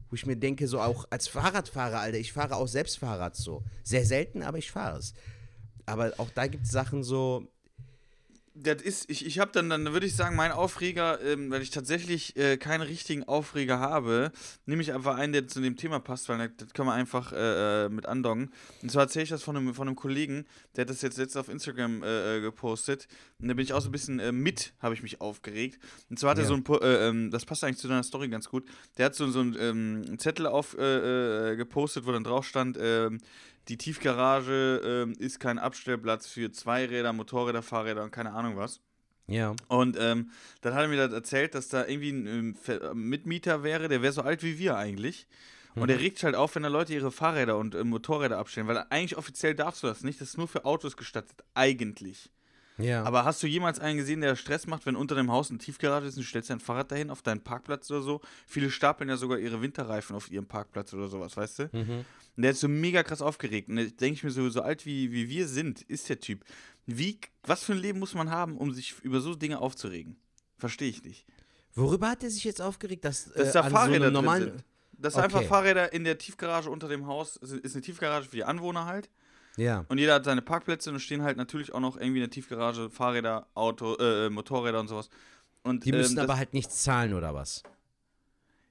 wo ich mir denke, so auch als Fahrradfahrer, Alter, ich fahre auch selbst Fahrrad so. Sehr selten, aber ich fahre es. Aber auch da gibt es Sachen so, Das ist, ich, ich habe dann, dann würde ich sagen, mein Aufreger, ähm, weil ich tatsächlich äh, keinen richtigen Aufreger habe, nehme ich einfach einen, der zu dem Thema passt, weil das, können wir einfach äh, äh, mit andongen. Und zwar erzähle ich das von einem, von einem Kollegen, der hat das jetzt letztens auf Instagram äh, äh, gepostet. Und da bin ich auch so ein bisschen äh, mit, habe ich mich aufgeregt. Und zwar hat er Ja. so ein, äh, ähm, das passt eigentlich zu deiner Story ganz gut, der hat so, so einen ähm, Zettel auf äh, äh, gepostet, wo dann drauf stand, ähm, die Tiefgarage ähm, ist kein Abstellplatz für Zweiräder, Motorräder, Fahrräder und keine Ahnung was. ja. Und ähm, dann hat er mir das erzählt, dass da irgendwie ein ähm, Ver- Mitmieter wäre, der wäre so alt wie wir eigentlich. Und der regt sich halt auf, wenn da Leute ihre Fahrräder und äh, Motorräder abstellen, weil eigentlich offiziell darfst du das nicht. Das ist nur für Autos gestattet, eigentlich. Ja. Aber hast du jemals einen gesehen, der Stress macht, wenn unter dem Haus eine Tiefgarage ist und du stellst dein Fahrrad dahin auf deinen Parkplatz oder so? Viele stapeln ja sogar ihre Winterreifen auf ihrem Parkplatz oder sowas, weißt du? mhm. Und der ist so mega krass aufgeregt. Und da denke ich mir so, so alt wie, wie wir sind, ist der Typ. Wie, was für ein Leben muss man haben, um sich über so Dinge aufzuregen? Verstehe ich nicht. Worüber hat er sich jetzt aufgeregt? Dass, Dass äh, da Fahrräder so drin sind. Dass Okay. einfach Fahrräder in der Tiefgarage unter dem Haus, ist ist eine Tiefgarage für die Anwohner halt. Ja. Und jeder hat seine Parkplätze und stehen halt natürlich auch noch irgendwie in der Tiefgarage Fahrräder, Auto, äh, Motorräder und sowas. Und, Die müssen ähm, aber halt nichts zahlen oder was?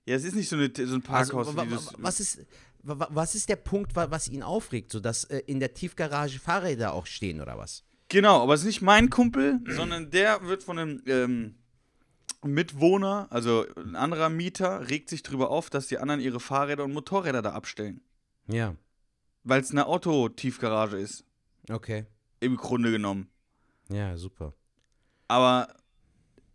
Ja, es ist nicht so, eine, so ein Parkhaus. Also, wie was ist, wa- was ist der Punkt, wa- was ihn aufregt, so dass äh, in der Tiefgarage Fahrräder auch stehen oder was? Genau, aber es ist nicht mein Kumpel, sondern der wird von einem ähm, Mitwohner, also ein anderer Mieter, regt sich darüber auf, dass die anderen ihre Fahrräder und Motorräder da abstellen. Ja, Weil es eine Autotiefgarage ist, okay. im Grunde genommen. Ja, super. Aber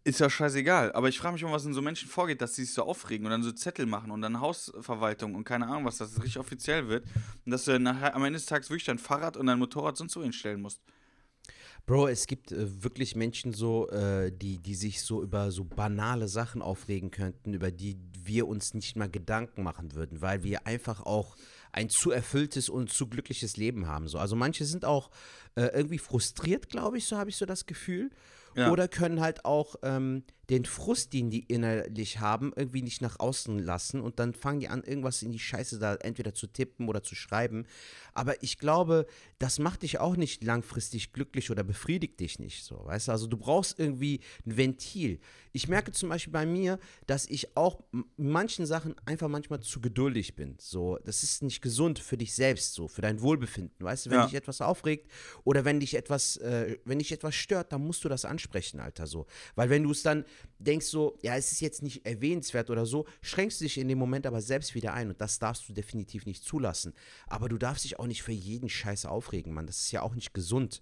ist ja scheißegal. Aber ich frage mich immer, was in so Menschen vorgeht, dass sie sich so aufregen und dann so Zettel machen und dann Hausverwaltung und keine Ahnung was, dass es richtig offiziell wird. Und dass du dann nachher am Ende des Tages wirklich dein Fahrrad und dein Motorrad sonst so hinstellen musst. Bro, es gibt äh, wirklich Menschen so, äh, die, die sich so über so banale Sachen aufregen könnten, über die wir uns nicht mal Gedanken machen würden, weil wir einfach auch ein zu erfülltes und zu glückliches Leben haben. So. Also manche sind auch äh, irgendwie frustriert, glaube ich, so habe ich so das Gefühl. Ja. Oder können halt auch ähm, den Frust, den die innerlich haben, irgendwie nicht nach außen lassen und dann fangen die an, irgendwas in die Scheiße da entweder zu tippen oder zu schreiben. Aber ich glaube, das macht dich auch nicht langfristig glücklich oder befriedigt dich nicht so, weißt du? Also du brauchst irgendwie ein Ventil. Ich merke zum Beispiel bei mir, dass ich auch manchen Sachen einfach manchmal zu geduldig bin. So, das ist nicht gesund für dich selbst, so, für dein Wohlbefinden. Weißt du, wenn Ja. dich etwas aufregt oder wenn dich etwas, äh, wenn dich etwas stört, dann musst du das ansprechen, Alter, so. Weil wenn du es dann denkst so, ja, es ist jetzt nicht erwähnenswert oder so, schränkst du dich in dem Moment aber selbst wieder ein und das darfst du definitiv nicht zulassen. Aber du darfst dich auch nicht für jeden Scheiß aufregen, Mann. Das ist ja auch nicht gesund.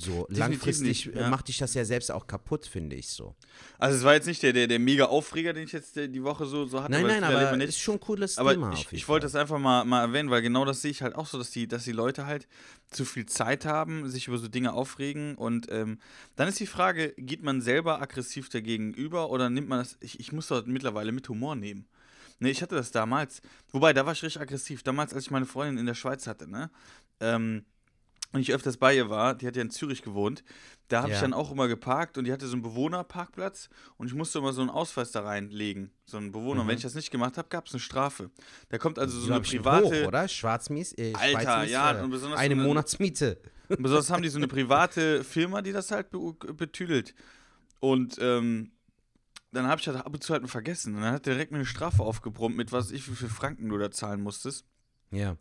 So, langfristig nicht, äh, ja. macht dich das ja selbst auch kaputt, finde ich so. Also es war jetzt nicht der, der, der mega Aufreger, den ich jetzt äh, die Woche so, so hatte. Nein, nein, aber wir ist schon ein cooles Aber Thema. ich, ich wollte das einfach mal, mal erwähnen, weil genau das sehe ich halt auch so, dass die, dass die Leute halt zu viel Zeit haben, sich über so Dinge aufregen und ähm, dann ist die Frage, geht man selber aggressiv dagegen über oder nimmt man das, ich, ich muss das mittlerweile mit Humor nehmen. Ne, ich hatte das damals, wobei, da war ich richtig aggressiv, damals, als ich meine Freundin in der Schweiz hatte, ne, ähm, und ich öfters bei ihr war, die hat ja in Zürich gewohnt, da habe ich Ja. dann auch immer geparkt und die hatte so einen Bewohnerparkplatz und ich musste immer so einen Ausweis da reinlegen, so einen Bewohner. Und wenn ich das nicht gemacht habe, gab es eine Strafe. Da kommt also so Die eine private, hoch, oder? Schwarzmies, äh, Alter, ja, äh, und besonders eine so eine- Monatsmiete. und besonders haben die so eine private Firma, die das halt be betüdelt. Und ähm, dann habe ich das ab und zu halt vergessen. Und dann hat der direkt mir eine Strafe aufgebrummt, mit was ich, wie viel Franken du da zahlen musstest. Ja.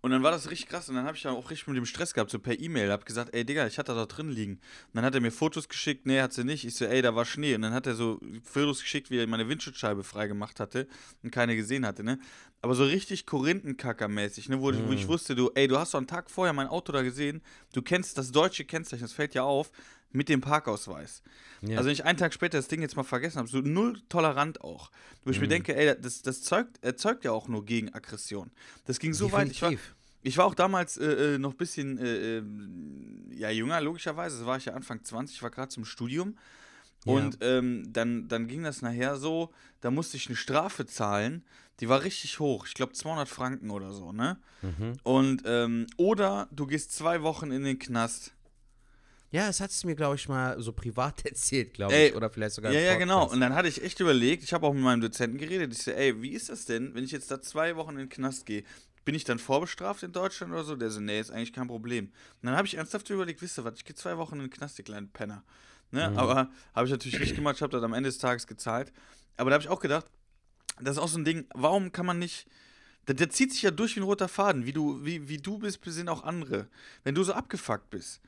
Und dann war das richtig krass und dann habe ich dann auch richtig mit dem Stress gehabt, so per E-Mail, hab gesagt, ey Digga, ich hatte da drin liegen. Und dann hat er mir Fotos geschickt, nee, hat sie nicht. Ich so, ey, da war Schnee. Und dann hat er so Fotos geschickt, wie er meine Windschutzscheibe freigemacht hatte und keine gesehen hatte, ne? Aber so richtig Korinthenkackermäßig, ne? Wo, wo ich wusste, du, ey, du hast doch einen Tag vorher mein Auto da gesehen, du kennst das deutsche Kennzeichen, das fällt ja auf, mit dem Parkausweis. Ja. Also wenn ich einen Tag später das Ding jetzt mal vergessen habe, so null tolerant auch. Wo ich mir denke, ey, das, das zeugt, erzeugt ja auch nur gegen Aggression. Das ging so weit, ich war, Definitiv. ich war auch damals äh, äh, noch ein bisschen äh, ähm, ja, jünger, logischerweise. Das war ich ja Anfang 20, ich war gerade zum Studium. Ja. Und ähm, dann, dann ging das nachher so, da musste ich eine Strafe zahlen, die war richtig hoch. Ich glaube 200 Franken oder so, ne? Mhm. Und, ähm, oder du gehst zwei Wochen in den Knast. Ja, es hat es mir, glaube ich, mal so privat erzählt, glaube ich. Oder vielleicht sogar Ja, ja, genau. Und dann hatte ich echt überlegt, ich habe auch mit meinem Dozenten geredet. Ich so, ey, wie ist das denn, wenn ich jetzt da zwei Wochen in den Knast gehe? Bin ich dann vorbestraft in Deutschland oder so? Der so, nee, ist eigentlich kein Problem. Und dann habe ich ernsthaft überlegt, wisst ihr was, ich gehe zwei Wochen in den Knast, ihr kleinen Penner. Ne? Aber habe ich natürlich nicht gemacht, ich habe das am Ende des Tages gezahlt. Aber da habe ich auch gedacht, das ist auch so ein Ding, warum kann man nicht. Der, der zieht sich ja durch wie ein roter Faden. Wie du, wie, wie du bist, sind auch andere. Wenn du so abgefuckt bist,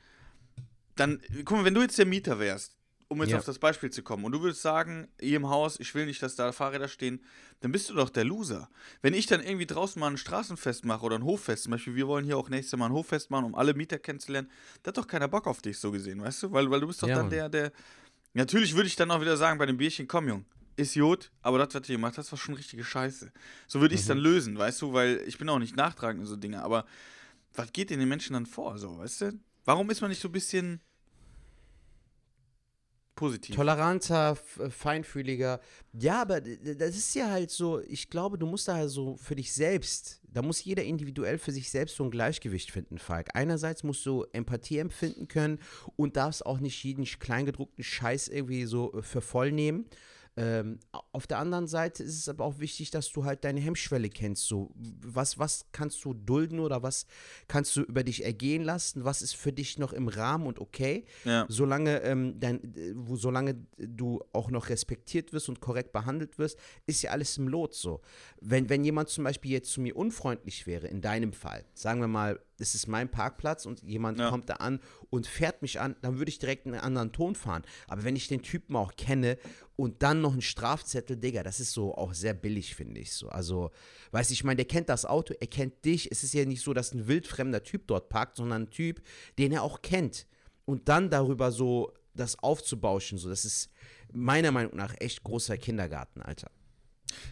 dann, guck mal, wenn du jetzt der Mieter wärst, um jetzt Ja. auf das Beispiel zu kommen, und du würdest sagen, hier im Haus, ich will nicht, dass da Fahrräder stehen, dann bist du doch der Loser. Wenn ich dann irgendwie draußen mal ein Straßenfest mache oder ein Hoffest, zum Beispiel, wir wollen hier auch nächstes Mal ein Hoffest machen, um alle Mieter kennenzulernen, da hat doch keiner Bock auf dich, so gesehen, weißt du? Weil, weil du bist doch Ja, dann Mann. der, der. Natürlich würde ich dann auch wieder sagen, bei dem Bierchen, komm, Jung, ist Jod, aber das, was du gemacht hast, war schon richtige Scheiße. So würde ich es dann lösen, weißt du, weil ich bin auch nicht nachtragend in so Dinge, aber was geht in den Menschen dann vor, so, weißt du? Warum ist man nicht so ein bisschen positiv? Toleranter, feinfühliger. Ja, aber das ist ja halt so, ich glaube, du musst da halt so für dich selbst, da muss jeder individuell für sich selbst so ein Gleichgewicht finden, Falk. Einerseits musst du Empathie empfinden können und darfst auch nicht jeden kleingedruckten Scheiß irgendwie so äh, für voll nehmen. Ähm, auf der anderen Seite ist es aber auch wichtig, dass du halt deine Hemmschwelle kennst. So, was, was kannst du dulden oder was kannst du über dich ergehen lassen? Was ist für dich noch im Rahmen und okay? Ja. Solange, ähm, dein, äh, wo, solange du auch noch respektiert wirst und korrekt behandelt wirst, ist ja alles im Lot so. Wenn, wenn jemand zum Beispiel jetzt zu mir unfreundlich wäre, in deinem Fall, sagen wir mal, es ist mein Parkplatz und jemand Ja. kommt da an und fährt mich an, dann würde ich direkt einen anderen Ton fahren. Aber wenn ich den Typen auch kenne und dann noch einen Strafzettel, Digga, das ist so auch sehr billig, finde ich so. Also, weißt du, ich meine, der kennt das Auto, er kennt dich. Es ist ja nicht so, dass ein wildfremder Typ dort parkt, sondern ein Typ, den er auch kennt. Und dann darüber so das aufzubauschen, so, das ist meiner Meinung nach echt großer Kindergarten, Alter.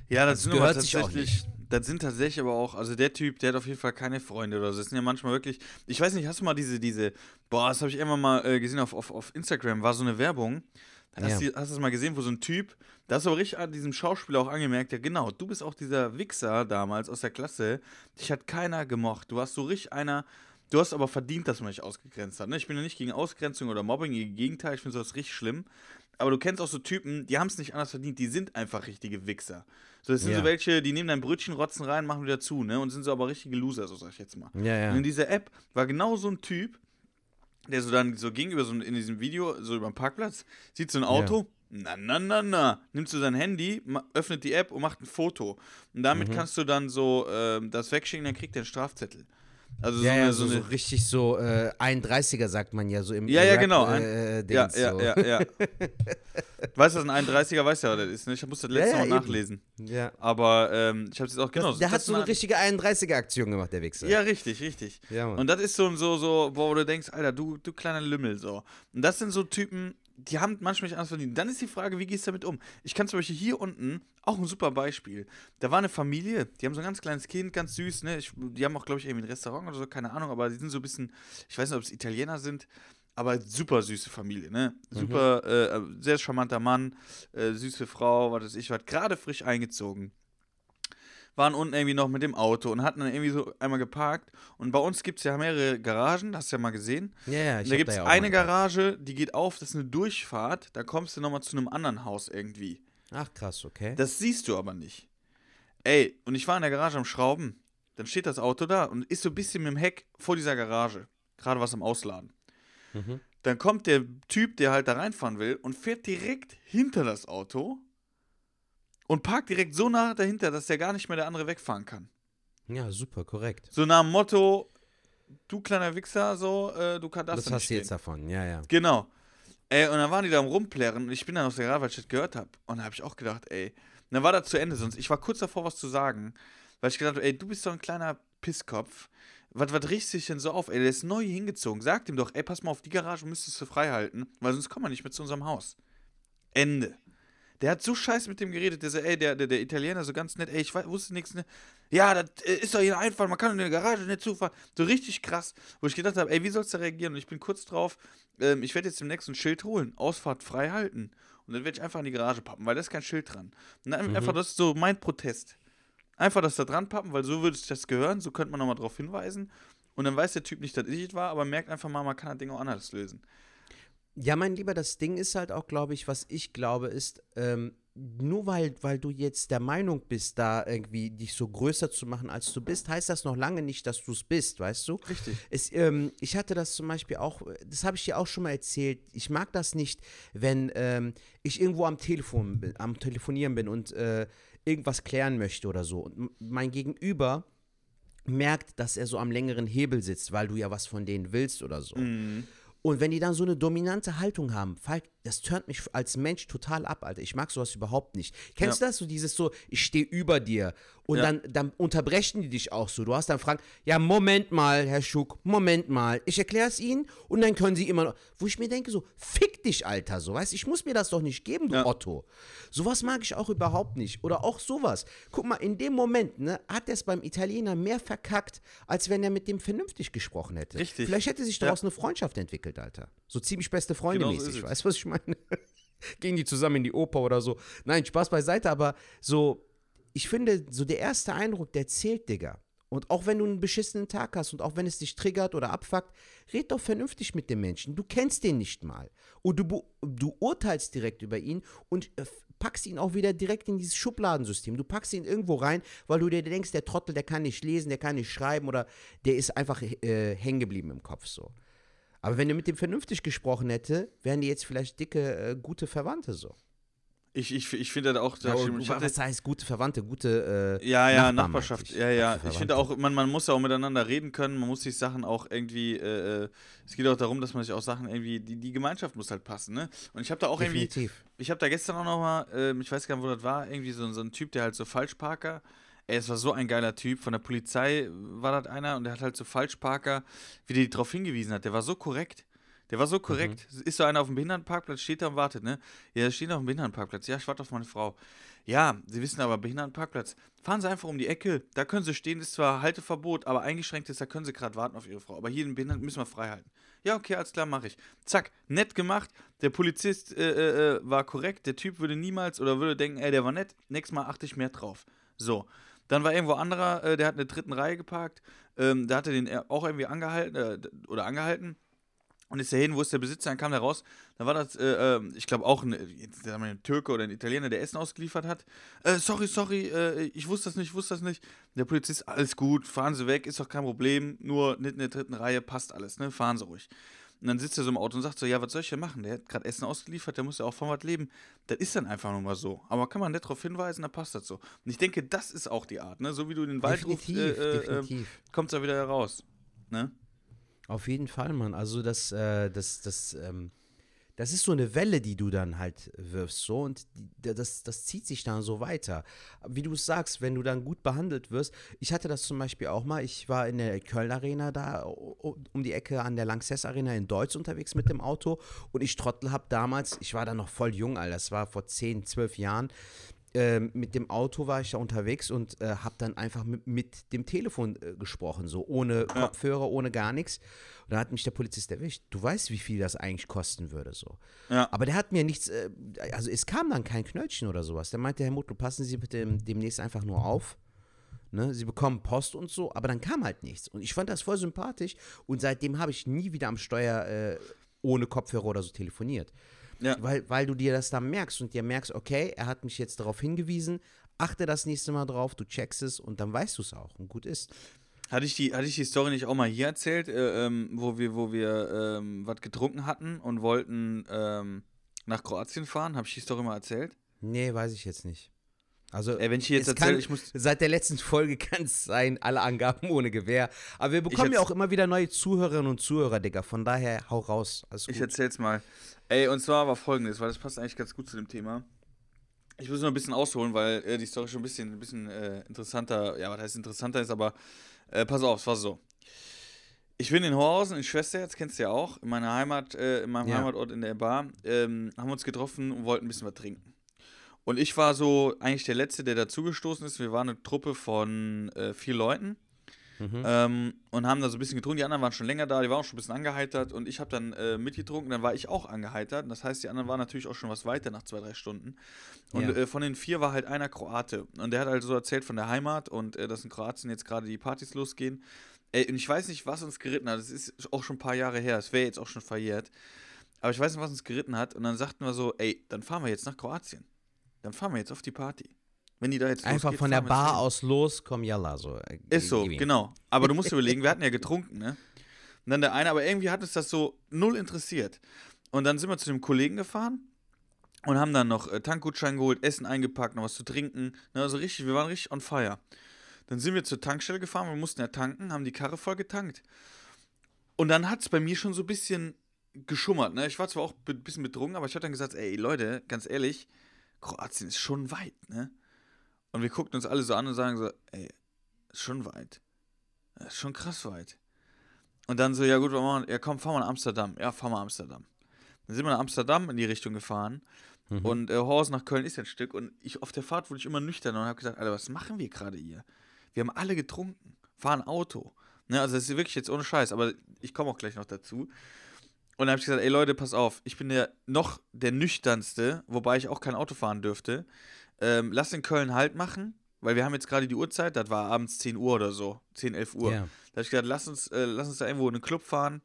Ja, das, Das sind aber gehört auch tatsächlich, das sind tatsächlich aber auch, also der Typ, der hat auf jeden Fall keine Freunde oder so. Das sind ja manchmal wirklich, ich weiß nicht, hast du mal diese, diese, boah, das habe ich immer mal äh, gesehen auf, auf, auf Instagram, war so eine Werbung. Hast, Ja. du, hast du das mal gesehen, wo so ein Typ, da hast du aber richtig an diesem Schauspieler auch angemerkt, ja genau, du bist auch dieser Wichser damals aus der Klasse, dich hat keiner gemocht. Du warst so richtig einer, du hast aber verdient, dass man dich ausgegrenzt hat. Ne? Ich bin ja nicht gegen Ausgrenzung oder Mobbing, im Gegenteil, ich finde sowas richtig schlimm. Aber du kennst auch so Typen, die haben es nicht anders verdient, die sind einfach richtige Wichser. So, das sind Ja. so welche, die nehmen dein Brötchen, rotzen rein, machen wieder zu, ne? Und sind so aber richtige Loser, so sag ich jetzt mal. Ja, ja. Und in dieser App war genau so ein Typ, der so dann so gegenüber so in diesem Video, so über den Parkplatz, sieht so ein Auto, na, na, na, na, nimmt so sein Handy, öffnet die App und macht ein Foto. Und Mhm. damit kannst du dann so ähm, das wegschicken, dann kriegt er einen Strafzettel. Also Ja, so, ja, eine, so, so so eine. richtig so äh, 31er sagt man ja so im Ja, ja, Rap, genau, ein- Äh, ja, ja, ja, ja. weißt du, was ein 31er weiß ja, das ist, ne? Ich muss das letzte ja, Mal nachlesen. ja. Aber ähm, ich habe jetzt auch genau. der hat das so eine ein- richtige 31er-Aktion gemacht, der Wichser. Ja, richtig, richtig. Ja. Und das ist so, so, so, wo du denkst, Alter, du, du kleiner Lümmel, so. Und das sind so Typen, die haben manchmal nicht anders verdient. Dann ist die Frage, wie gehst du damit um? Ich kann zum Beispiel hier unten, auch ein super Beispiel, da war eine Familie, die haben so ein ganz kleines Kind, ganz süß, ne? Ich, die haben auch, glaube ich, irgendwie ein Restaurant oder so, keine Ahnung, aber die sind so ein bisschen, ich weiß nicht, ob es Italiener sind, aber super süße Familie, ne? Super, äh, sehr charmanter Mann, äh, süße Frau, was weiß ich, was gerade frisch eingezogen waren unten irgendwie noch mit dem Auto und hatten dann irgendwie so einmal geparkt. Und bei uns gibt es ja mehrere Garagen, hast du ja mal gesehen. ja, ja, ich da gibt es ja eine Garage, die geht auf, das ist eine Durchfahrt, da kommst du nochmal zu einem anderen Haus irgendwie. Ach, krass, okay. Das siehst du aber nicht. Ey, und ich war in der Garage am Schrauben, dann steht das Auto da und ist so ein bisschen mit dem Heck vor dieser Garage. Gerade was am Ausladen. Mhm. Dann kommt der Typ, der halt da reinfahren will und fährt direkt hinter das Auto und parkt direkt so nah dahinter, dass der gar nicht mehr der andere wegfahren kann. Ja, super, korrekt. So nach dem Motto, du kleiner Wichser, so, äh, du kannst das Das hast du jetzt davon, ja, ja. Genau. Ey, und dann waren die da am Rumplärren und ich bin dann aus der Garage, weil ich das gehört habe. Und dann habe ich auch gedacht, ey, und dann war das zu Ende, sonst ich war kurz davor, was zu sagen, weil ich gedacht habe, ey, du bist doch ein kleiner Pisskopf. Was, was riechst du dich denn so auf? Ey, der ist neu hingezogen. Sag ihm doch, ey, pass mal auf, die Garage müsstest du frei halten, weil sonst kommen wir nicht mehr zu unserem Haus. Ende. Der hat so scheiße mit dem geredet, der so, ey, der, der, der Italiener so ganz nett, ey, ich weiß, wusste nichts, ne? Ja, das äh, ist doch hier ein Einfall, man kann in der Garage nicht zufahren. So richtig krass, wo ich gedacht habe, ey, wie sollst du reagieren? Und ich bin kurz drauf, ähm, ich werde jetzt demnächst ein Schild holen, Ausfahrt frei halten. Und dann werde ich einfach in die Garage pappen, weil da ist kein Schild dran. Und dann einfach, das ist so mein Protest. Einfach das da dran pappen, weil so würde sich das gehören, so könnte man nochmal drauf hinweisen. Und dann weiß der Typ nicht, dass ich es war, aber merkt einfach mal, man kann das Ding auch anders lösen. Ja, mein Lieber, das Ding ist halt auch, glaube ich, was ich glaube, ist, ähm, nur weil, weil du jetzt der Meinung bist, da irgendwie dich so größer zu machen, als du bist, heißt das noch lange nicht, dass du es bist, weißt du? Richtig. Es, ähm, ich hatte das zum Beispiel auch, das habe ich dir auch schon mal erzählt. Ich mag das nicht, wenn ähm, ich irgendwo am Telefon bin, am Telefonieren bin und äh, irgendwas klären möchte oder so. Und mein Gegenüber merkt, dass er so am längeren Hebel sitzt, weil du ja was von denen willst oder so. Und wenn die dann so eine dominante Haltung haben, Falk, das turnt mich als Mensch total ab, Alter. Ich mag sowas überhaupt nicht. Kennst du das? So dieses so, ich stehe über dir. Und Ja. dann, dann unterbrechen die dich auch so. Du hast dann Fragen, ja, Moment mal, Herr Schuck, Moment mal. Ich erkläre es Ihnen und dann können Sie immer noch. Wo ich mir denke, so, fick dich, Alter, so, weißt Ich muss mir das doch nicht geben, du Ja. Otto. Sowas mag ich auch überhaupt nicht. Oder auch sowas. Guck mal, in dem Moment, ne, hat er es beim Italiener mehr verkackt, als wenn er mit dem vernünftig gesprochen hätte. Richtig. Vielleicht hätte sich Ja. daraus eine Freundschaft entwickelt, Alter. So ziemlich beste Freunde Genau so mäßig. ist es. weißt du, was ich meine? Gehen die zusammen in die Oper oder so. Nein, Spaß beiseite, aber so, ich finde, so der erste Eindruck, der zählt, Digga. Und auch wenn du einen beschissenen Tag hast und auch wenn es dich triggert oder abfuckt, red doch vernünftig mit dem Menschen. Du kennst den nicht mal. Und du, du urteilst direkt über ihn und äh, packst ihn auch wieder direkt in dieses Schubladensystem. Du packst ihn irgendwo rein, weil du dir denkst, der Trottel, der kann nicht lesen, der kann nicht schreiben oder der ist einfach äh, hängen geblieben im Kopf so. Aber wenn du mit dem vernünftig gesprochen hätte, wären die jetzt vielleicht dicke, äh, gute Verwandte so. Ich, ich, ich finde das auch. Ja, und, was heißt gute Verwandte, gute äh, Ja, ja, Nachbarschaft. Ja, ja. Ich finde auch, man, man muss ja auch miteinander reden können, man muss sich Sachen auch irgendwie. Äh, äh, es geht auch darum, dass man sich auch Sachen irgendwie. Die, die Gemeinschaft muss halt passen, ne? Und ich habe da auch Definitiv. irgendwie. Ich habe da gestern auch nochmal, äh, ich weiß gar nicht, wo das war, irgendwie so, so ein Typ, der halt so Falschparker. Ey, es war so ein geiler Typ. Von der Polizei war das einer und der hat halt so Falschparker, wie der die darauf hingewiesen hat. Der war so korrekt. Der war so korrekt. Mhm. Ist so einer auf dem Behindertenparkplatz, steht da und wartet, ne? Ja, der steht auf dem Behindertenparkplatz. Ja, ich warte auf meine Frau. Ja, Sie wissen aber, Behindertenparkplatz. Fahren Sie einfach um die Ecke. Da können Sie stehen, ist zwar Halteverbot, aber eingeschränkt ist, da können Sie gerade warten auf Ihre Frau. Aber hier den Behinderten müssen wir frei halten. Ja, okay, alles klar, mache ich. Zack, nett gemacht. Der Polizist äh, äh, äh, war korrekt. Der Typ würde niemals oder würde denken, ey, der war nett. Nächstes Mal achte ich mehr drauf. So. Dann war irgendwo anderer, äh, der hat in der dritten Reihe geparkt. Ähm, da hat er den auch irgendwie angehalten äh, oder angehalten und ist er hin, wo ist der Besitzer? Dann kam der raus. Dann war das, äh, ähm, ich glaube, auch ein, ein, Türke oder ein Italiener, der Essen ausgeliefert hat. Äh, sorry, sorry, äh, ich wusste das nicht, ich wusste das nicht. Der Polizist, alles gut, fahren Sie weg, ist doch kein Problem. Nur nicht in der dritten Reihe, passt alles, ne? Fahren Sie ruhig. Und dann sitzt er so im Auto und sagt so, ja, was soll ich denn machen? Der hat gerade Essen ausgeliefert, der muss ja auch von was leben. Das ist dann einfach nur mal so. Aber kann man nicht darauf hinweisen, dann passt das so. Und ich denke, das ist auch die Art, ne? So wie du in den Wald rufst, äh, äh, kommt es da wieder heraus, ne? Auf jeden Fall, Mann. Also das, äh, das, das, ähm, das ist so eine Welle, die du dann halt wirfst, so und das, das zieht sich dann so weiter. Wie du es sagst, wenn du dann gut behandelt wirst. Ich hatte das zum Beispiel auch mal. Ich war in der Köln Arena da um die Ecke an der Lanxess Arena in Deutsch unterwegs mit dem Auto und ich Trottel habe damals, ich war da noch voll jung, Alter. Das war vor 10, 12 Jahren. Ähm, mit dem Auto war ich da unterwegs und äh, habe dann einfach mit, mit dem Telefon äh, gesprochen, so ohne ja. Kopfhörer, ohne gar nichts. Und da hat mich der Polizist erwischt. Du weißt, wie viel das eigentlich kosten würde, so. Ja. Aber der hat mir nichts, äh, also es kam dann kein Knöllchen oder sowas. Der meinte, Herr Mutlu, passen Sie bitte demnächst einfach nur auf. Ne, sie bekommen Post und so, aber dann kam halt nichts. Und ich fand das voll sympathisch und seitdem habe ich nie wieder am Steuer äh, ohne Kopfhörer oder so telefoniert. Ja. Weil, weil du dir das dann merkst und dir merkst, okay, er hat mich jetzt darauf hingewiesen, achte das nächste Mal drauf, du checkst es und dann weißt du es auch und gut ist. Hatte ich, die, hatte ich die Story nicht auch mal hier erzählt, äh, ähm, wo wir, wo wir ähm, was getrunken hatten und wollten ähm, nach Kroatien fahren? Habe ich die Story mal erzählt? Nee, weiß ich jetzt nicht. Also, Ey, wenn ich jetzt erzähle, ich muss. Seit der letzten Folge kann es sein, alle Angaben ohne Gewehr. Aber wir bekommen ja auch immer wieder neue Zuhörerinnen und Zuhörer, Digga. Von daher, hau raus. Ich erzähl's mal. Ey, und zwar war folgendes, weil das passt eigentlich ganz gut zu dem Thema. Ich muss nur ein bisschen ausholen, weil äh, die Story schon ein bisschen, ein bisschen äh, interessanter, ja, was heißt interessanter ist, aber äh, pass auf, es war so. Ich bin in Horhausen, in Schwesterherz, kennst du ja auch, in meiner Heimat, äh, in meinem ja. Heimatort in der Bar, ähm, haben wir uns getroffen und wollten ein bisschen was trinken. Und ich war so eigentlich der Letzte, der dazugestoßen ist. Wir waren eine Truppe von äh, vier Leuten. Mhm. Ähm, und haben da so ein bisschen getrunken. Die anderen waren schon länger da, die waren auch schon ein bisschen angeheitert und ich habe dann äh, mitgetrunken, dann war ich auch angeheitert. Das heißt, die anderen waren natürlich auch schon was weiter nach zwei, drei Stunden. Und ja. äh, von den vier war halt einer Kroate. Und der hat halt so erzählt von der Heimat und äh, dass in Kroatien jetzt gerade die Partys losgehen. Ey, und ich weiß nicht, was uns geritten hat. Das ist auch schon ein paar Jahre her. Es wäre jetzt auch schon verjährt. Aber ich weiß nicht, was uns geritten hat. Und dann sagten wir so, ey, dann fahren wir jetzt nach Kroatien. Dann fahren wir jetzt auf die Party. Wenn die da jetzt Einfach losgeht, von der Bar aus los, komm yalla, so. Äh, ist so, genau. Aber du musst überlegen, wir hatten ja getrunken, ne? Und dann der eine, aber irgendwie hat uns das so null interessiert. Und dann sind wir zu dem Kollegen gefahren und haben dann noch äh, Tankgutschein geholt, Essen eingepackt, noch was zu trinken. Ne, also richtig, wir waren richtig on fire. Dann sind wir zur Tankstelle gefahren, wir mussten ja tanken, haben die Karre voll getankt. Und dann hat es bei mir schon so ein bisschen geschummert. Ne? Ich war zwar auch ein bisschen betrunken, aber ich habe dann gesagt, ey Leute, ganz ehrlich, Kroatien ist schon weit, ne? Und wir guckten uns alle so an und sagen so, ey, ist schon weit. Ist schon krass weit. Und dann so, ja gut, wir ja komm, fahren wir nach Amsterdam. Ja, fahren wir nach Amsterdam. Dann sind wir nach Amsterdam in die Richtung gefahren. Mhm. Und äh, Horst nach Köln ist ein Stück. Und ich auf der Fahrt wurde ich immer nüchtern und habe gesagt, Alter, was machen wir gerade hier? Wir haben alle getrunken, fahren Auto. Ne, also das ist wirklich jetzt ohne Scheiß, aber ich komme auch gleich noch dazu. Und dann habe ich gesagt, ey Leute, pass auf, ich bin der noch der nüchternste, wobei ich auch kein Auto fahren dürfte. Ähm, lass in Köln Halt machen. weil wir haben jetzt gerade die Uhrzeit, das war abends 10 Uhr oder so, 10, 11 Uhr. Ja. Da habe ich gedacht, lass uns, äh, lass uns da irgendwo in einen Club fahren.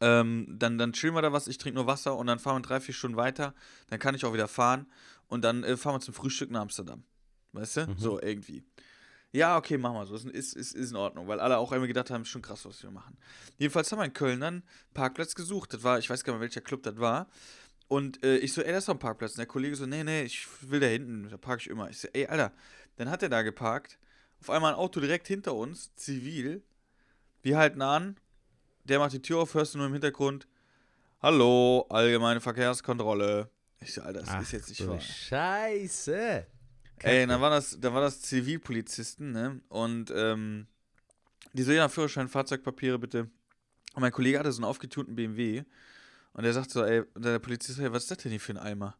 Ähm, dann, dann chillen wir da was, ich trinke nur Wasser und dann fahren wir drei, vier Stunden weiter. Dann kann ich auch wieder fahren und dann äh, fahren wir zum Frühstück nach Amsterdam. Weißt du? So irgendwie. Ja, okay, machen wir so. Ist, ist, ist, in Ordnung, weil alle auch einmal gedacht haben, ist schon krass, was wir machen. Jedenfalls haben wir in Köln dann Parkplatz gesucht. Das war, ich weiß gar nicht mehr, welcher Club das war. Und äh, ich so, ey, das ist doch ein Parkplatz. Und der Kollege so, nee, nee, ich will da hinten, da parke ich immer. Ich so, ey, Alter, dann hat er da geparkt. Auf einmal ein Auto direkt hinter uns, zivil. Wir halten an. Der macht die Tür auf, hörst du nur im Hintergrund. Hallo, allgemeine Verkehrskontrolle. Ich so, Alter, das ist jetzt nicht wahr. Scheiße. Ey, dann war das, dann war das Zivilpolizisten, ne? Und ähm, die so, ja, Führerschein, Fahrzeugpapiere bitte. Und mein Kollege hatte so einen aufgetunten BMW. Und der sagt so, ey, und der Polizist ja, was ist das denn hier für ein Eimer?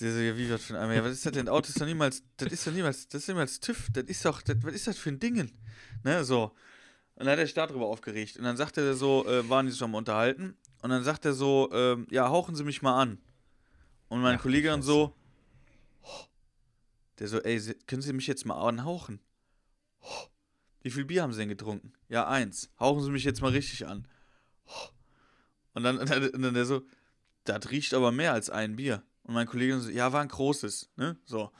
Der so, ja, wie was für ein Eimer? Ja, was ist das denn? Auto ist doch niemals, das ist doch niemals, das ist niemals TÜV, das ist doch, das, was ist das für ein Dingen? Ne, so. Und dann hat er sich darüber aufgeregt. Und dann sagte er so, äh, waren die sich am Unterhalten. Und dann sagt er so, ähm, ja, hauchen Sie mich mal an. Und mein Ach, Kollege dann so, der so, ey, können Sie mich jetzt mal anhauchen? Wie viel Bier haben Sie denn getrunken? Ja, eins. Hauchen Sie mich jetzt mal richtig an. Und dann, und dann, und dann der so, das riecht aber mehr als ein Bier. Und mein Kollege so, ja, war ein großes, ne? So.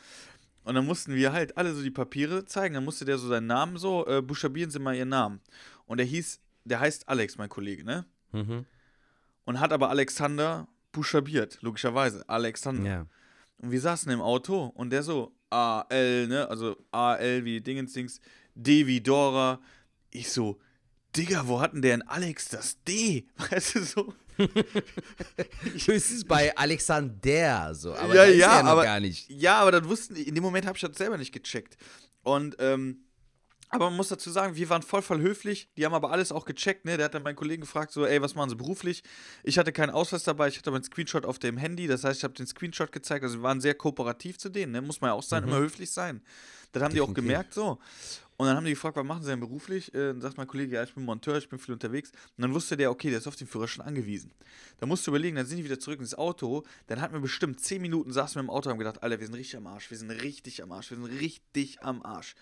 Und dann mussten wir halt alle so die Papiere zeigen. Dann musste der so seinen Namen so, äh, buchstabieren Sie mal Ihren Namen. Und der hieß, der heißt Alex, mein Kollege, ne? Mhm. Und hat aber Alexander buchstabiert, logischerweise. Alexander. Ja. Und wir saßen im Auto und der so, A-L, ne? Also A-L wie Dingensdings, D wie Dora. Ich so, Digga, wo hatten der denn Alex das D? Weißt du so? Höchstens bei Alexander so, aber Ja, ja, noch aber- gar nicht. Ja, aber das wussten, in dem Moment habe ich das selber nicht gecheckt. Und, ähm, aber man muss dazu sagen, wir waren voll, voll höflich. Die haben aber alles auch gecheckt, ne? Der hat dann meinen Kollegen gefragt, so, ey, was machen sie beruflich? Ich hatte keinen Ausweis dabei, ich hatte aber einen Screenshot auf dem Handy. Das heißt, ich habe den Screenshot gezeigt. Also wir waren sehr kooperativ zu denen, ne? Muss man ja auch sein, immer höflich sein. Das haben die auch Mhm. Gemerkt, so. Und dann haben die gefragt, was machen sie denn beruflich? Äh, dann sagt mein Kollege, ja, ich bin Monteur, ich bin viel unterwegs. Und dann wusste der, okay, der ist auf den Führerschein angewiesen. Da musst du überlegen, dann sind die wieder zurück ins Auto. Dann hatten wir bestimmt 10 Minuten, saßen wir im Auto und haben gedacht, Alter, wir sind richtig am Arsch, wir sind richtig am Arsch, wir sind richtig am Arsch.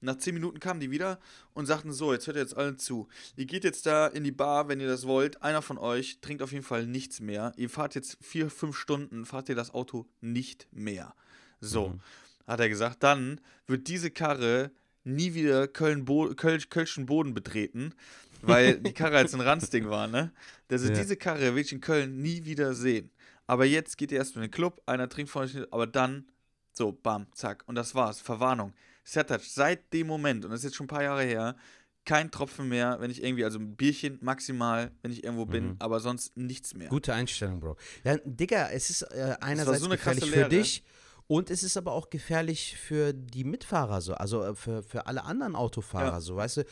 Nach 10 Minuten kamen die wieder und sagten so, jetzt hört ihr jetzt allen zu. Ihr geht jetzt da in die Bar, wenn ihr das wollt. Einer von euch trinkt auf jeden Fall nichts mehr. Ihr fahrt jetzt 4, 5 Stunden, fahrt ihr das Auto nicht mehr. So, hat er gesagt. Dann wird diese Karre nie wieder Köln -Bo Köln Kölschen Boden betreten, weil die Karre als ein Ranzding war, ne? Also Ja. diese Karre will ich in Köln nie wieder sehen. Aber jetzt geht ihr erst in den Club, einer trinkt von euch nicht, aber dann so, bam, zack. Und das war's. Verwarnung. Sertac, seit dem Moment, und das ist jetzt schon ein paar Jahre her, kein Tropfen mehr, wenn ich irgendwie, also ein Bierchen maximal, wenn ich irgendwo bin, aber sonst nichts mehr. Gute Einstellung, Bro. Ja, Digga, es ist äh, einerseits so eine gefährlich für dich und es ist aber auch gefährlich für die Mitfahrer so, also äh, für, für alle anderen Autofahrer Ja. so, weißt du?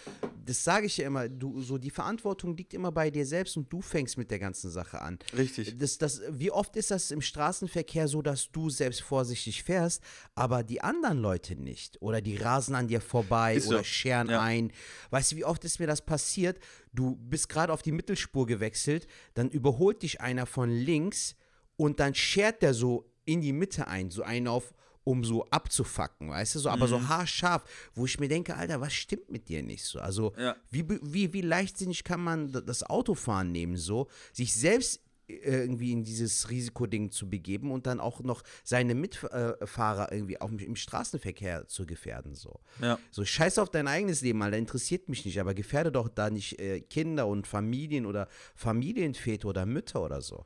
Das sage ich ja immer, du so die Verantwortung liegt immer bei dir selbst und du fängst mit der ganzen Sache an. Richtig. Das, das, wie oft ist das im Straßenverkehr so, dass du selbst vorsichtig fährst, aber die anderen Leute nicht? Oder die rasen an dir vorbei Ist so. oder scheren Ja. ein. Weißt du, wie oft ist mir das passiert? Du bist gerade auf die Mittelspur gewechselt, dann überholt dich einer von links und dann schert der so in die Mitte ein, so einen auf, um so abzufacken, weißt du, so, aber Mhm. so haarscharf, wo ich mir denke, Alter, was stimmt mit dir nicht so? Also, Ja. wie, wie, wie leichtsinnig kann man das Autofahren nehmen, so, sich selbst äh, irgendwie in dieses Risikoding zu begeben und dann auch noch seine Mitfahrer irgendwie auch im Straßenverkehr zu gefährden, so. Ja. So, scheiß auf dein eigenes Leben, Alter, interessiert mich nicht, aber gefährde doch da nicht äh, Kinder und Familien oder Familienväter oder Mütter oder so.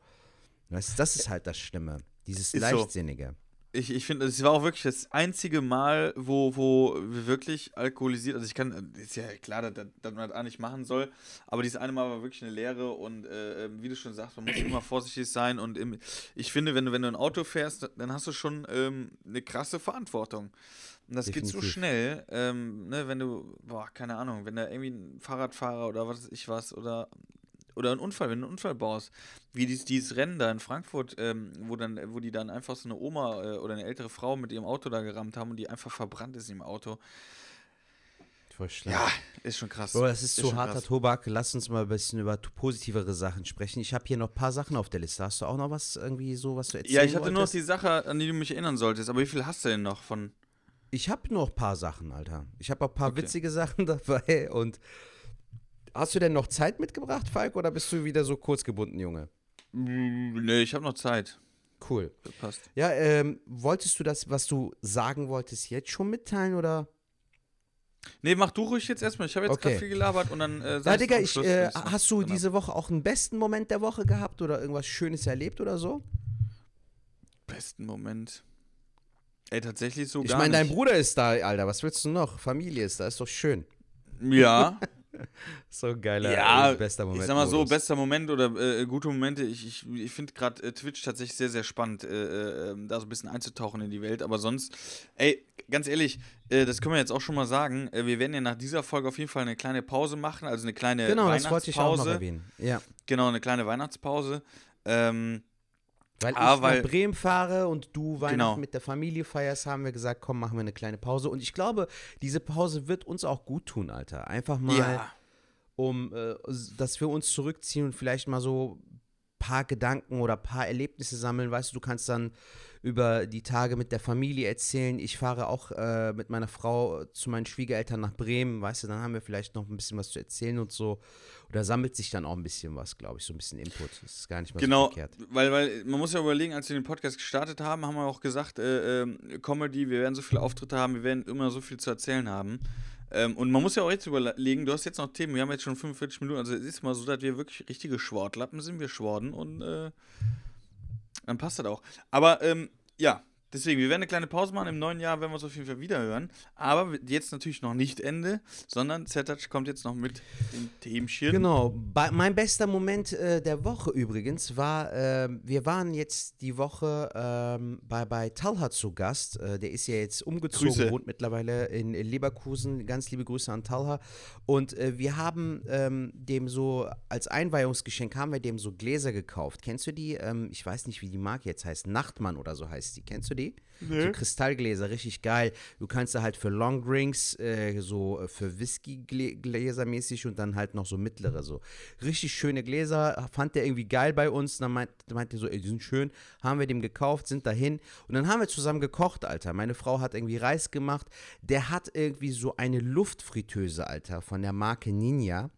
Du, das ist halt das Schlimme, dieses Ist so. Leichtsinnige. Ich, ich finde, es war auch wirklich das einzige Mal, wo, wo wir wirklich alkoholisiert, also ich kann, ist ja klar, dass, dass man das auch nicht machen soll, aber dieses eine Mal war wirklich eine Lehre und äh, ähm, wie du schon sagst, man muss immer vorsichtig sein und im, ich finde, wenn du, wenn du ein Auto fährst, dann hast du schon ähm, eine krasse Verantwortung. Und das geht so Definitiv. schnell, ähm, ne, wenn du, boah, keine Ahnung, wenn da irgendwie ein Fahrradfahrer oder was weiß ich was oder oder ein Unfall, wenn du einen Unfall baust, wie dieses, dieses Rennen da in Frankfurt, ähm, wo dann, wo die dann einfach so eine Oma äh, oder eine ältere Frau mit ihrem Auto da gerammt haben und die einfach verbrannt ist im Auto. Ja, ist schon krass. Bro, das ist so schon harter krass. Tobak. Lass uns mal ein bisschen über positivere Sachen sprechen. Ich habe hier noch ein paar Sachen auf der Liste. Hast du auch noch was irgendwie so, was du erzählen Ja, ich hatte nur noch wolltest? die Sache, an die du mich erinnern solltest, aber wie viel hast du denn noch von? Ich habe noch ein paar Sachen, Alter. Ich habe auch ein paar Okay. witzige Sachen dabei. Und hast du denn noch Zeit mitgebracht, Falk, oder bist du wieder so kurz gebunden, Junge? Nee, ich habe noch Zeit. Cool. Das passt. Ja, ähm, wolltest du das, was du sagen wolltest, jetzt schon mitteilen oder? Nee, mach du ruhig jetzt erstmal. Ich habe jetzt Okay. gerade viel gelabert und dann äh, sag Digga, ich, äh, hast du genau. diese Woche auch einen besten Moment der Woche gehabt oder irgendwas Schönes erlebt oder so? besten Moment? Ey, tatsächlich so Ich gar meine, dein. Bruder ist da, Alter. Was willst du noch? Familie ist da, ist doch schön. Ja, So ein geiler ja. äh, bester Moment. ich sag mal so, bester Moment oder äh, gute Momente. Ich, ich, ich finde gerade äh, Twitch tatsächlich sehr, sehr spannend, äh, äh, da so ein bisschen einzutauchen in die Welt. Aber sonst, ey, ganz ehrlich, äh, das können wir jetzt auch schon mal sagen. Äh, wir werden ja nach dieser Folge auf jeden Fall eine kleine Pause machen, also eine kleine Genau, das wollte ich auch noch Weihnachtspause. erwähnen. Ja. Genau, eine kleine Weihnachtspause. Ähm, Weil Ah, ich weil- nach Bremen fahre und du Weihnachten Genau. mit der Familie feierst, haben wir gesagt, komm, machen wir eine kleine Pause. Und ich glaube, diese Pause wird uns auch gut tun, Alter. Einfach mal, ja. um, äh, dass wir uns zurückziehen und vielleicht mal so paar Gedanken oder paar Erlebnisse sammeln. Weißt du, du kannst dann über die Tage mit der Familie erzählen. Ich fahre auch äh, mit meiner Frau zu meinen Schwiegereltern nach Bremen. Weißt du, dann haben wir vielleicht noch ein bisschen was zu erzählen und so. Oder sammelt sich dann auch ein bisschen was, glaube ich, so ein bisschen Input. Das ist gar nicht mal Genau, so verkehrt. weil, weil man muss ja überlegen, als wir den Podcast gestartet haben, haben wir auch gesagt, äh, ähm, Comedy, wir werden so viele Auftritte haben, wir werden immer so viel zu erzählen haben. Ähm, und man muss ja auch jetzt überlegen, du hast jetzt noch Themen, wir haben jetzt schon 45 Minuten, also es ist mal so, dass wir wirklich richtige Schwortlappen sind, wir schworden und äh, dann passt das auch. Aber ähm, ja, deswegen, wir werden eine kleine Pause machen, im neuen Jahr werden wir uns auf jeden Fall wieder hören. Aber jetzt natürlich noch nicht Ende, sondern Zetouch kommt jetzt noch mit dem Themchen. Genau. Bei, mein bester Moment äh, der Woche übrigens war, ähm, wir waren jetzt die Woche ähm, bei, bei Talha zu Gast. Äh, der ist ja jetzt umgezogen, Grüße. wohnt mittlerweile in Leverkusen. Ganz liebe Grüße an Talha. Und äh, wir haben ähm, dem so, als Einweihungsgeschenk haben wir dem so Gläser gekauft. Kennst du die? Ähm, ich weiß nicht, wie die Marke jetzt heißt. Nachtmann oder so heißt die. Kennst du die? So Kristallgläser, richtig geil. Du kannst da halt für Long Drinks, äh, so äh, für Whisky-Gläser mäßig und dann halt noch so mittlere, so. Richtig schöne Gläser, fand der irgendwie geil bei uns. Dann meint, meinte er so, ey, die sind schön. Haben wir dem gekauft, sind dahin. Und dann haben wir zusammen gekocht, Alter. Meine Frau hat irgendwie Reis gemacht. Der hat irgendwie so eine Luftfritteuse, Alter, von der Marke Ninja.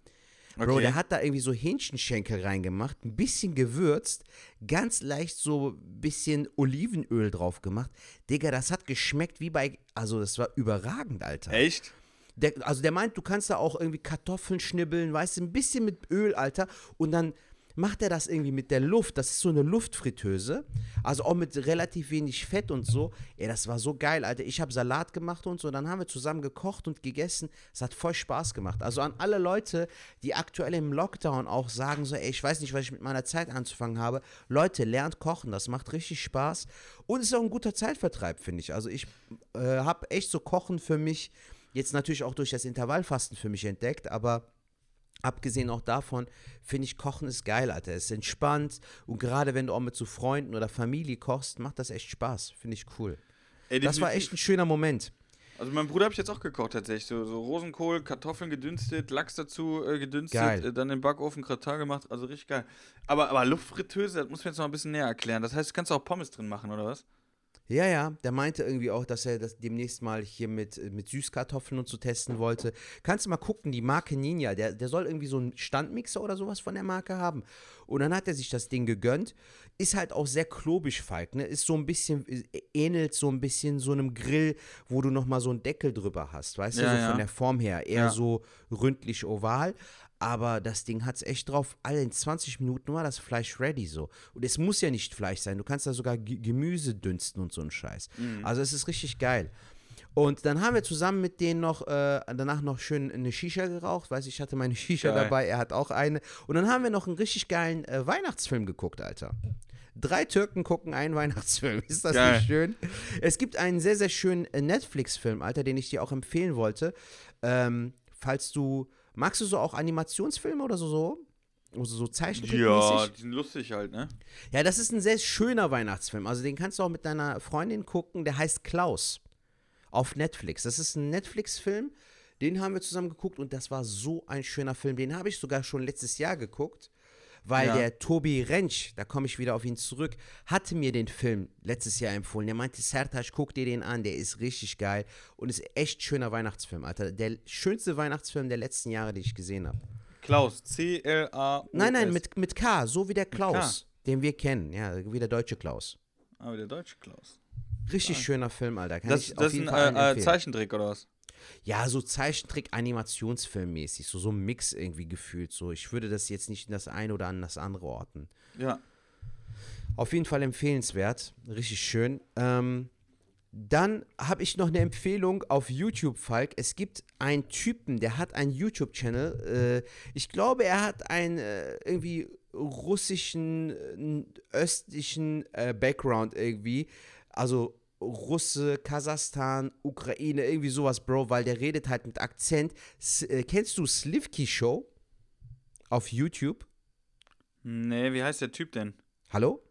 Bro, Okay. der hat da irgendwie so Hähnchenschenkel reingemacht, ein bisschen gewürzt, ganz leicht so ein bisschen Olivenöl drauf gemacht. Digga, das hat geschmeckt wie bei, also das war überragend, Alter. Echt? Der, also der meint, du kannst da auch irgendwie Kartoffeln schnibbeln, weißt du, ein bisschen mit Öl, Alter. Und dann macht er das irgendwie mit der Luft. Das ist so eine Luftfritteuse. Also auch mit relativ wenig Fett und so. Ey, das war so geil, Alter. Ich habe Salat gemacht und so. Dann haben wir zusammen gekocht und gegessen. Es hat voll Spaß gemacht. Also an alle Leute, die aktuell im Lockdown auch sagen so, ey, ich weiß nicht, was ich mit meiner Zeit anzufangen habe. Leute, lernt kochen. Das macht richtig Spaß. Und ist auch ein guter Zeitvertreib, finde ich. Also ich äh, habe echt so Kochen für mich jetzt natürlich auch durch das Intervallfasten für mich entdeckt, aber abgesehen auch davon finde ich Kochen ist geil, Alter. Es ist entspannt und gerade wenn du auch mit so Freunden oder Familie kochst, macht das echt Spaß. Finde ich cool. Ey, Das war echt ein schöner Moment. Also mein Bruder habe ich jetzt auch gekocht tatsächlich. So, so Rosenkohl, Kartoffeln gedünstet, Lachs dazu äh, gedünstet, äh, dann im Backofen Gratin gemacht. Also richtig geil. Aber, aber Luftfritteuse, das muss man jetzt noch ein bisschen näher erklären. Das heißt, du kannst auch Pommes drin machen, oder was? Ja, ja, der meinte irgendwie auch, dass er das demnächst mal hier mit, mit Süßkartoffeln und so testen wollte. Kannst du mal gucken, die Marke Ninja, der, der soll irgendwie so einen Standmixer oder sowas von der Marke haben. Und dann hat er sich das Ding gegönnt. Ist halt auch sehr klobig, Falk, ne? Ist so ein bisschen, äh, ähnelt so ein bisschen so einem Grill, wo du nochmal so einen Deckel drüber hast, weißt du, Ja, so ja. von der Form her. Eher Ja. so ründlich oval. Aber das Ding hat's echt drauf. Alle in 20 Minuten war das Fleisch ready so. Und es muss ja nicht Fleisch sein. Du kannst da sogar G Gemüse dünsten und so ein Scheiß. Mhm. Also es ist richtig geil. Und dann haben wir zusammen mit denen noch, äh, danach noch schön eine Shisha geraucht. Weiß ich, hatte meine Shisha Geil. dabei, er hat auch eine. Und dann haben wir noch einen richtig geilen äh, Weihnachtsfilm geguckt, Alter. Drei Türken gucken einen Weihnachtsfilm. Ist das Geil. nicht schön? Es gibt einen sehr, sehr schönen äh, Netflix-Film, Alter, den ich dir auch empfehlen wollte. Ähm, falls du, magst du so auch Animationsfilme oder so? so? Also so Zeichentrickmäßig? die sind lustig halt, ne? Ja, das ist ein sehr schöner Weihnachtsfilm. Also den kannst du auch mit deiner Freundin gucken. Der heißt Klaus. Auf Netflix. Das ist ein Netflix-Film. Den haben wir zusammen geguckt und das war so ein schöner Film. Den habe ich sogar schon letztes Jahr geguckt. Weil Ja. der Tobi Rentsch, da komme ich wieder auf ihn zurück, hatte mir den Film letztes Jahr empfohlen. Der meinte, Sertac, guck dir den an, der ist richtig geil und ist echt schöner Weihnachtsfilm, Alter. Der schönste Weihnachtsfilm der letzten Jahre, die ich gesehen habe. Klaus, C-L-A. Nein, nein, mit, mit K, so wie der. Klaus, den wir kennen, ja, wie der deutsche Klaus. Aber der deutsche Klaus. Richtig schöner Film, Alter. Kann Das, ich das auf ist ein äh, äh. Zeichentrick oder was? Ja, so Zeichentrick-Animationsfilm-mäßig, so, so ein Mix irgendwie gefühlt. So, ich würde das jetzt nicht in das eine oder an das andere orten. Ja. Auf jeden Fall empfehlenswert, richtig schön. Ähm, dann habe ich noch eine Empfehlung auf YouTube, Falk. Es gibt einen Typen, der hat einen YouTube-Channel. Äh, ich glaube, er hat einen äh, irgendwie russischen, äh, östlichen äh, Background irgendwie. Also Russe, Kasachstan, Ukraine, irgendwie sowas, Bro, weil der redet halt mit Akzent. S äh, kennst du Slivki Show auf YouTube? Nee, wie heißt der Typ denn? Hallo?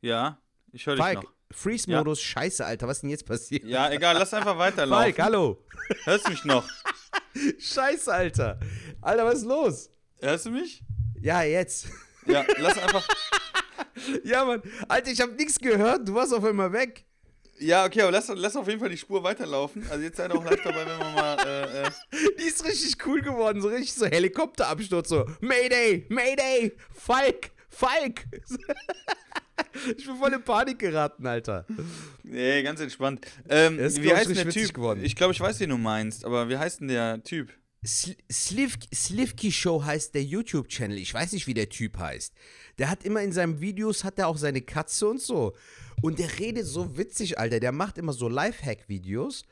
Ja, ich höre dich noch. Freeze-Modus, scheiße, Alter, was ist denn jetzt passiert? Ja, egal, lass einfach weiterlaufen. Falk, hallo. Hörst du mich noch? Scheiße, Alter. Alter, was ist los? Hörst du mich? Ja, jetzt. Ja, lass einfach. Ja, Mann. Alter, ich habe nichts gehört. Du warst auf einmal weg. Ja, okay, aber lass, lass auf jeden Fall die Spur weiterlaufen. Also jetzt seid auch live dabei, wenn wir mal. Äh, äh, Die ist richtig cool geworden. So richtig so Helikopterabsturz. So, Mayday, Mayday, Falk, Falk. ich bin voll in Panik geraten, Alter. nee, ganz entspannt. Ähm, ist, wie heißt denn der Typ? geworden. Ich glaube, ich weiß, den du meinst, aber wie heißt denn der Typ? Sl Sliv Slivki Show heißt der YouTube-Channel. Ich weiß nicht, wie der Typ heißt. Der hat immer in seinen Videos, hat er auch seine Katze und so. Und der redet so witzig, Alter. Der macht immer so Lifehack-Videos.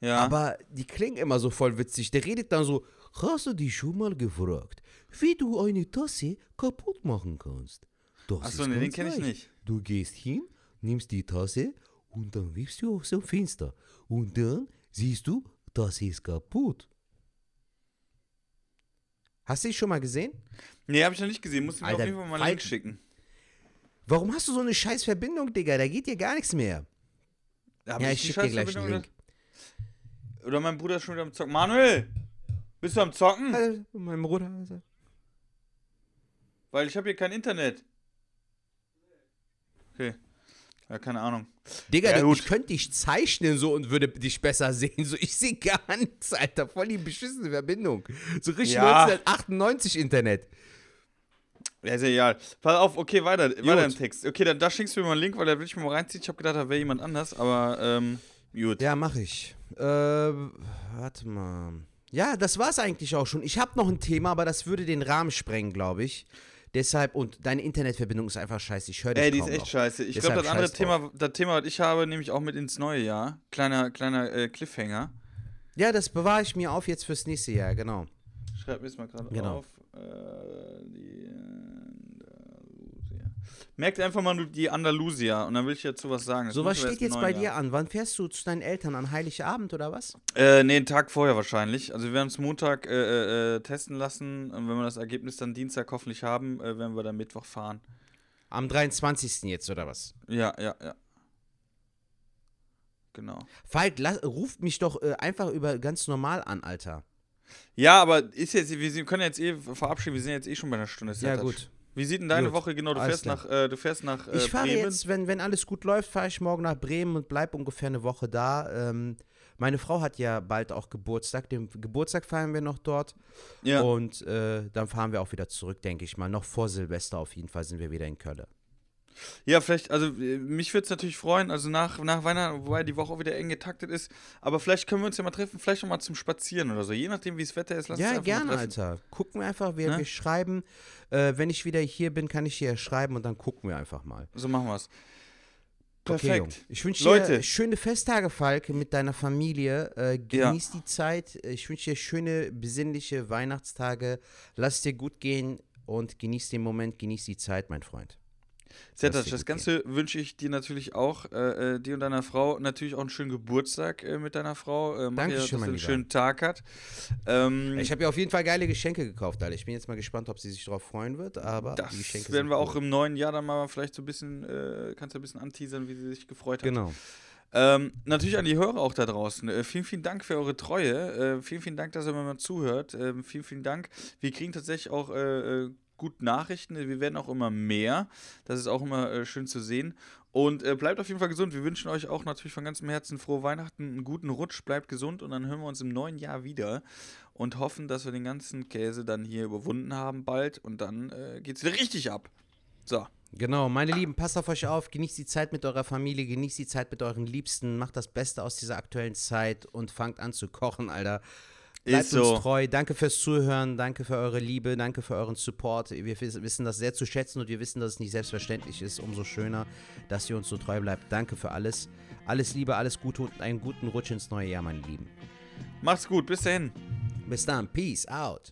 Ja. Aber die klingen immer so voll witzig. Der redet dann so, hast du dich schon mal gefragt, wie du eine Tasse kaputt machen kannst? Das Achso, nee, den kenne ich nicht. Du gehst hin, nimmst die Tasse und dann wirfst du aus dem Fenster. Und dann siehst du, das ist kaputt. Hast du dich schon mal gesehen? Nee, habe ich noch nicht gesehen. Muss ich mir Alter, auf jeden Fall mal einen Link schicken. Warum hast du so eine scheiß Verbindung, Digga? Da geht dir gar nichts mehr. Hab ja, die ich schicke dir gleich einen Link. Oder, mein Bruder ist schon wieder am Zocken. Manuel! Bist du am Zocken? Äh, mein Bruder. also- Weil ich habe hier kein Internet. Okay. Ja, keine Ahnung. Digga, Ja, ich könnte dich zeichnen so und würde dich besser sehen. So, ich sehe gar nichts, Alter. Voll die beschissene Verbindung. So richtig Ja. 1998 Internet. Ja, ist ja egal. Pass auf, okay, weiter, weiter im. Text. Okay, dann da schickst du mir mal einen Link, weil da will ich mir mal reinziehen. Ich habe gedacht, da wäre jemand anders, aber ähm, gut. Ja, mach ich. Äh, warte mal. Ja, das war's eigentlich auch schon. Ich habe noch ein Thema, aber das würde den Rahmen sprengen, glaube ich. Deshalb, und deine Internetverbindung ist einfach scheiße. Ich höre dich Ey, die ist echt noch. scheiße. Ich glaube, das andere scheiß drauf. Thema, das Thema, was ich habe, nehme ich auch mit ins neue Jahr. Kleiner, kleiner äh, Cliffhanger. Ja, das bewahre ich mir auf jetzt fürs nächste Jahr, genau. Schreib mir es mal gerade Genau. auf. Äh, die Andalusia. Merkt einfach mal nur die Andalusia und dann will ich dazu was sagen. Das So, was steht jetzt bei dir an? Wann fährst du zu deinen Eltern? An Heiligabend oder was? Äh, nee, einen Tag vorher wahrscheinlich. Also wir werden es Montag äh, äh, äh, testen lassen und wenn wir das Ergebnis dann Dienstag hoffentlich haben, äh, werden wir dann Mittwoch fahren. Am 23. jetzt oder was? Ja, ja, ja. Genau. Falk, ruft mich doch äh, einfach über ganz normal an, Alter. Ja, aber ist jetzt, wir können jetzt eh verabschieden, wir sind jetzt eh schon bei einer Stunde. Ja, gut. Wie sieht denn deine Gut. Woche genau? Du Alles fährst klar. nach, äh, du fährst nach äh, Ich fahre Bremen. jetzt, wenn, wenn alles gut läuft, fahre ich morgen nach Bremen und bleibe ungefähr eine Woche da. Ähm, meine Frau hat ja bald auch Geburtstag. Den Geburtstag feiern wir noch dort. Ja. Und äh, dann fahren wir auch wieder zurück, denke ich mal. Noch vor Silvester auf jeden Fall sind wir wieder in Köln. Ja, vielleicht, also äh, mich würde es natürlich freuen, also nach, nach Weihnachten, wobei die Woche auch wieder eng getaktet ist, aber vielleicht können wir uns ja mal treffen, vielleicht noch mal zum Spazieren oder so, je nachdem, wie das Wetter ist. Lass uns Ja, einfach gerne. Alter. Gucken wir einfach, wir, Ne? wir schreiben. Äh, wenn ich wieder hier bin, kann ich hier schreiben und dann gucken wir einfach mal. So machen wir es. Okay. Perfekt. Ich wünsche Leute. dir schöne Festtage, Falk, mit deiner Familie. Äh, Ja. genieß die Zeit. Ich wünsche dir schöne, besinnliche Weihnachtstage. Lass es dir gut gehen und genieß den Moment, genieß die Zeit, mein Freund. Dir das gut Ganze wünsche ich dir natürlich auch, äh, äh, dir und deiner Frau, natürlich auch einen schönen Geburtstag äh, mit deiner Frau. Äh, mach ihr, dass mein einen schönen Tag hat. Ähm, Ich habe ja auf jeden Fall geile Geschenke gekauft, Alter. Ich bin jetzt mal gespannt, ob sie sich darauf freuen wird, aber das die Geschenke werden wir auch cool. im neuen Jahr dann mal vielleicht so ein bisschen, äh, kannst du ein bisschen anteasern, wie sie sich gefreut hat. Genau. Ähm, natürlich an die Hörer auch da draußen. Äh, vielen, vielen Dank für eure Treue. Äh, vielen, vielen Dank, dass ihr mir mal zuhört. Ähm, vielen, vielen Dank. Wir kriegen tatsächlich auch guten Nachrichten. Wir werden auch immer mehr. Das ist auch immer äh, schön zu sehen. Und äh, bleibt auf jeden Fall gesund. Wir wünschen euch auch natürlich von ganzem Herzen frohe Weihnachten, einen guten Rutsch, bleibt gesund und dann hören wir uns im neuen Jahr wieder und hoffen, dass wir den ganzen Käse dann hier überwunden haben bald und dann äh, es wieder richtig ab. So. Genau, meine Lieben, passt auf euch auf, genießt die Zeit mit eurer Familie, genießt die Zeit mit euren Liebsten, macht das Beste aus dieser aktuellen Zeit und fangt an zu kochen, Alter. Bleibt Ist so. uns treu. Danke fürs Zuhören, danke für eure Liebe, danke für euren Support. Wir wiss- wissen das sehr zu schätzen und wir wissen, dass es nicht selbstverständlich ist. Umso schöner, dass ihr uns so treu bleibt. Danke für alles. Alles Liebe, alles Gute und einen guten Rutsch ins neue Jahr, meine Lieben. Macht's gut, bis dahin. Bis dann. Peace out.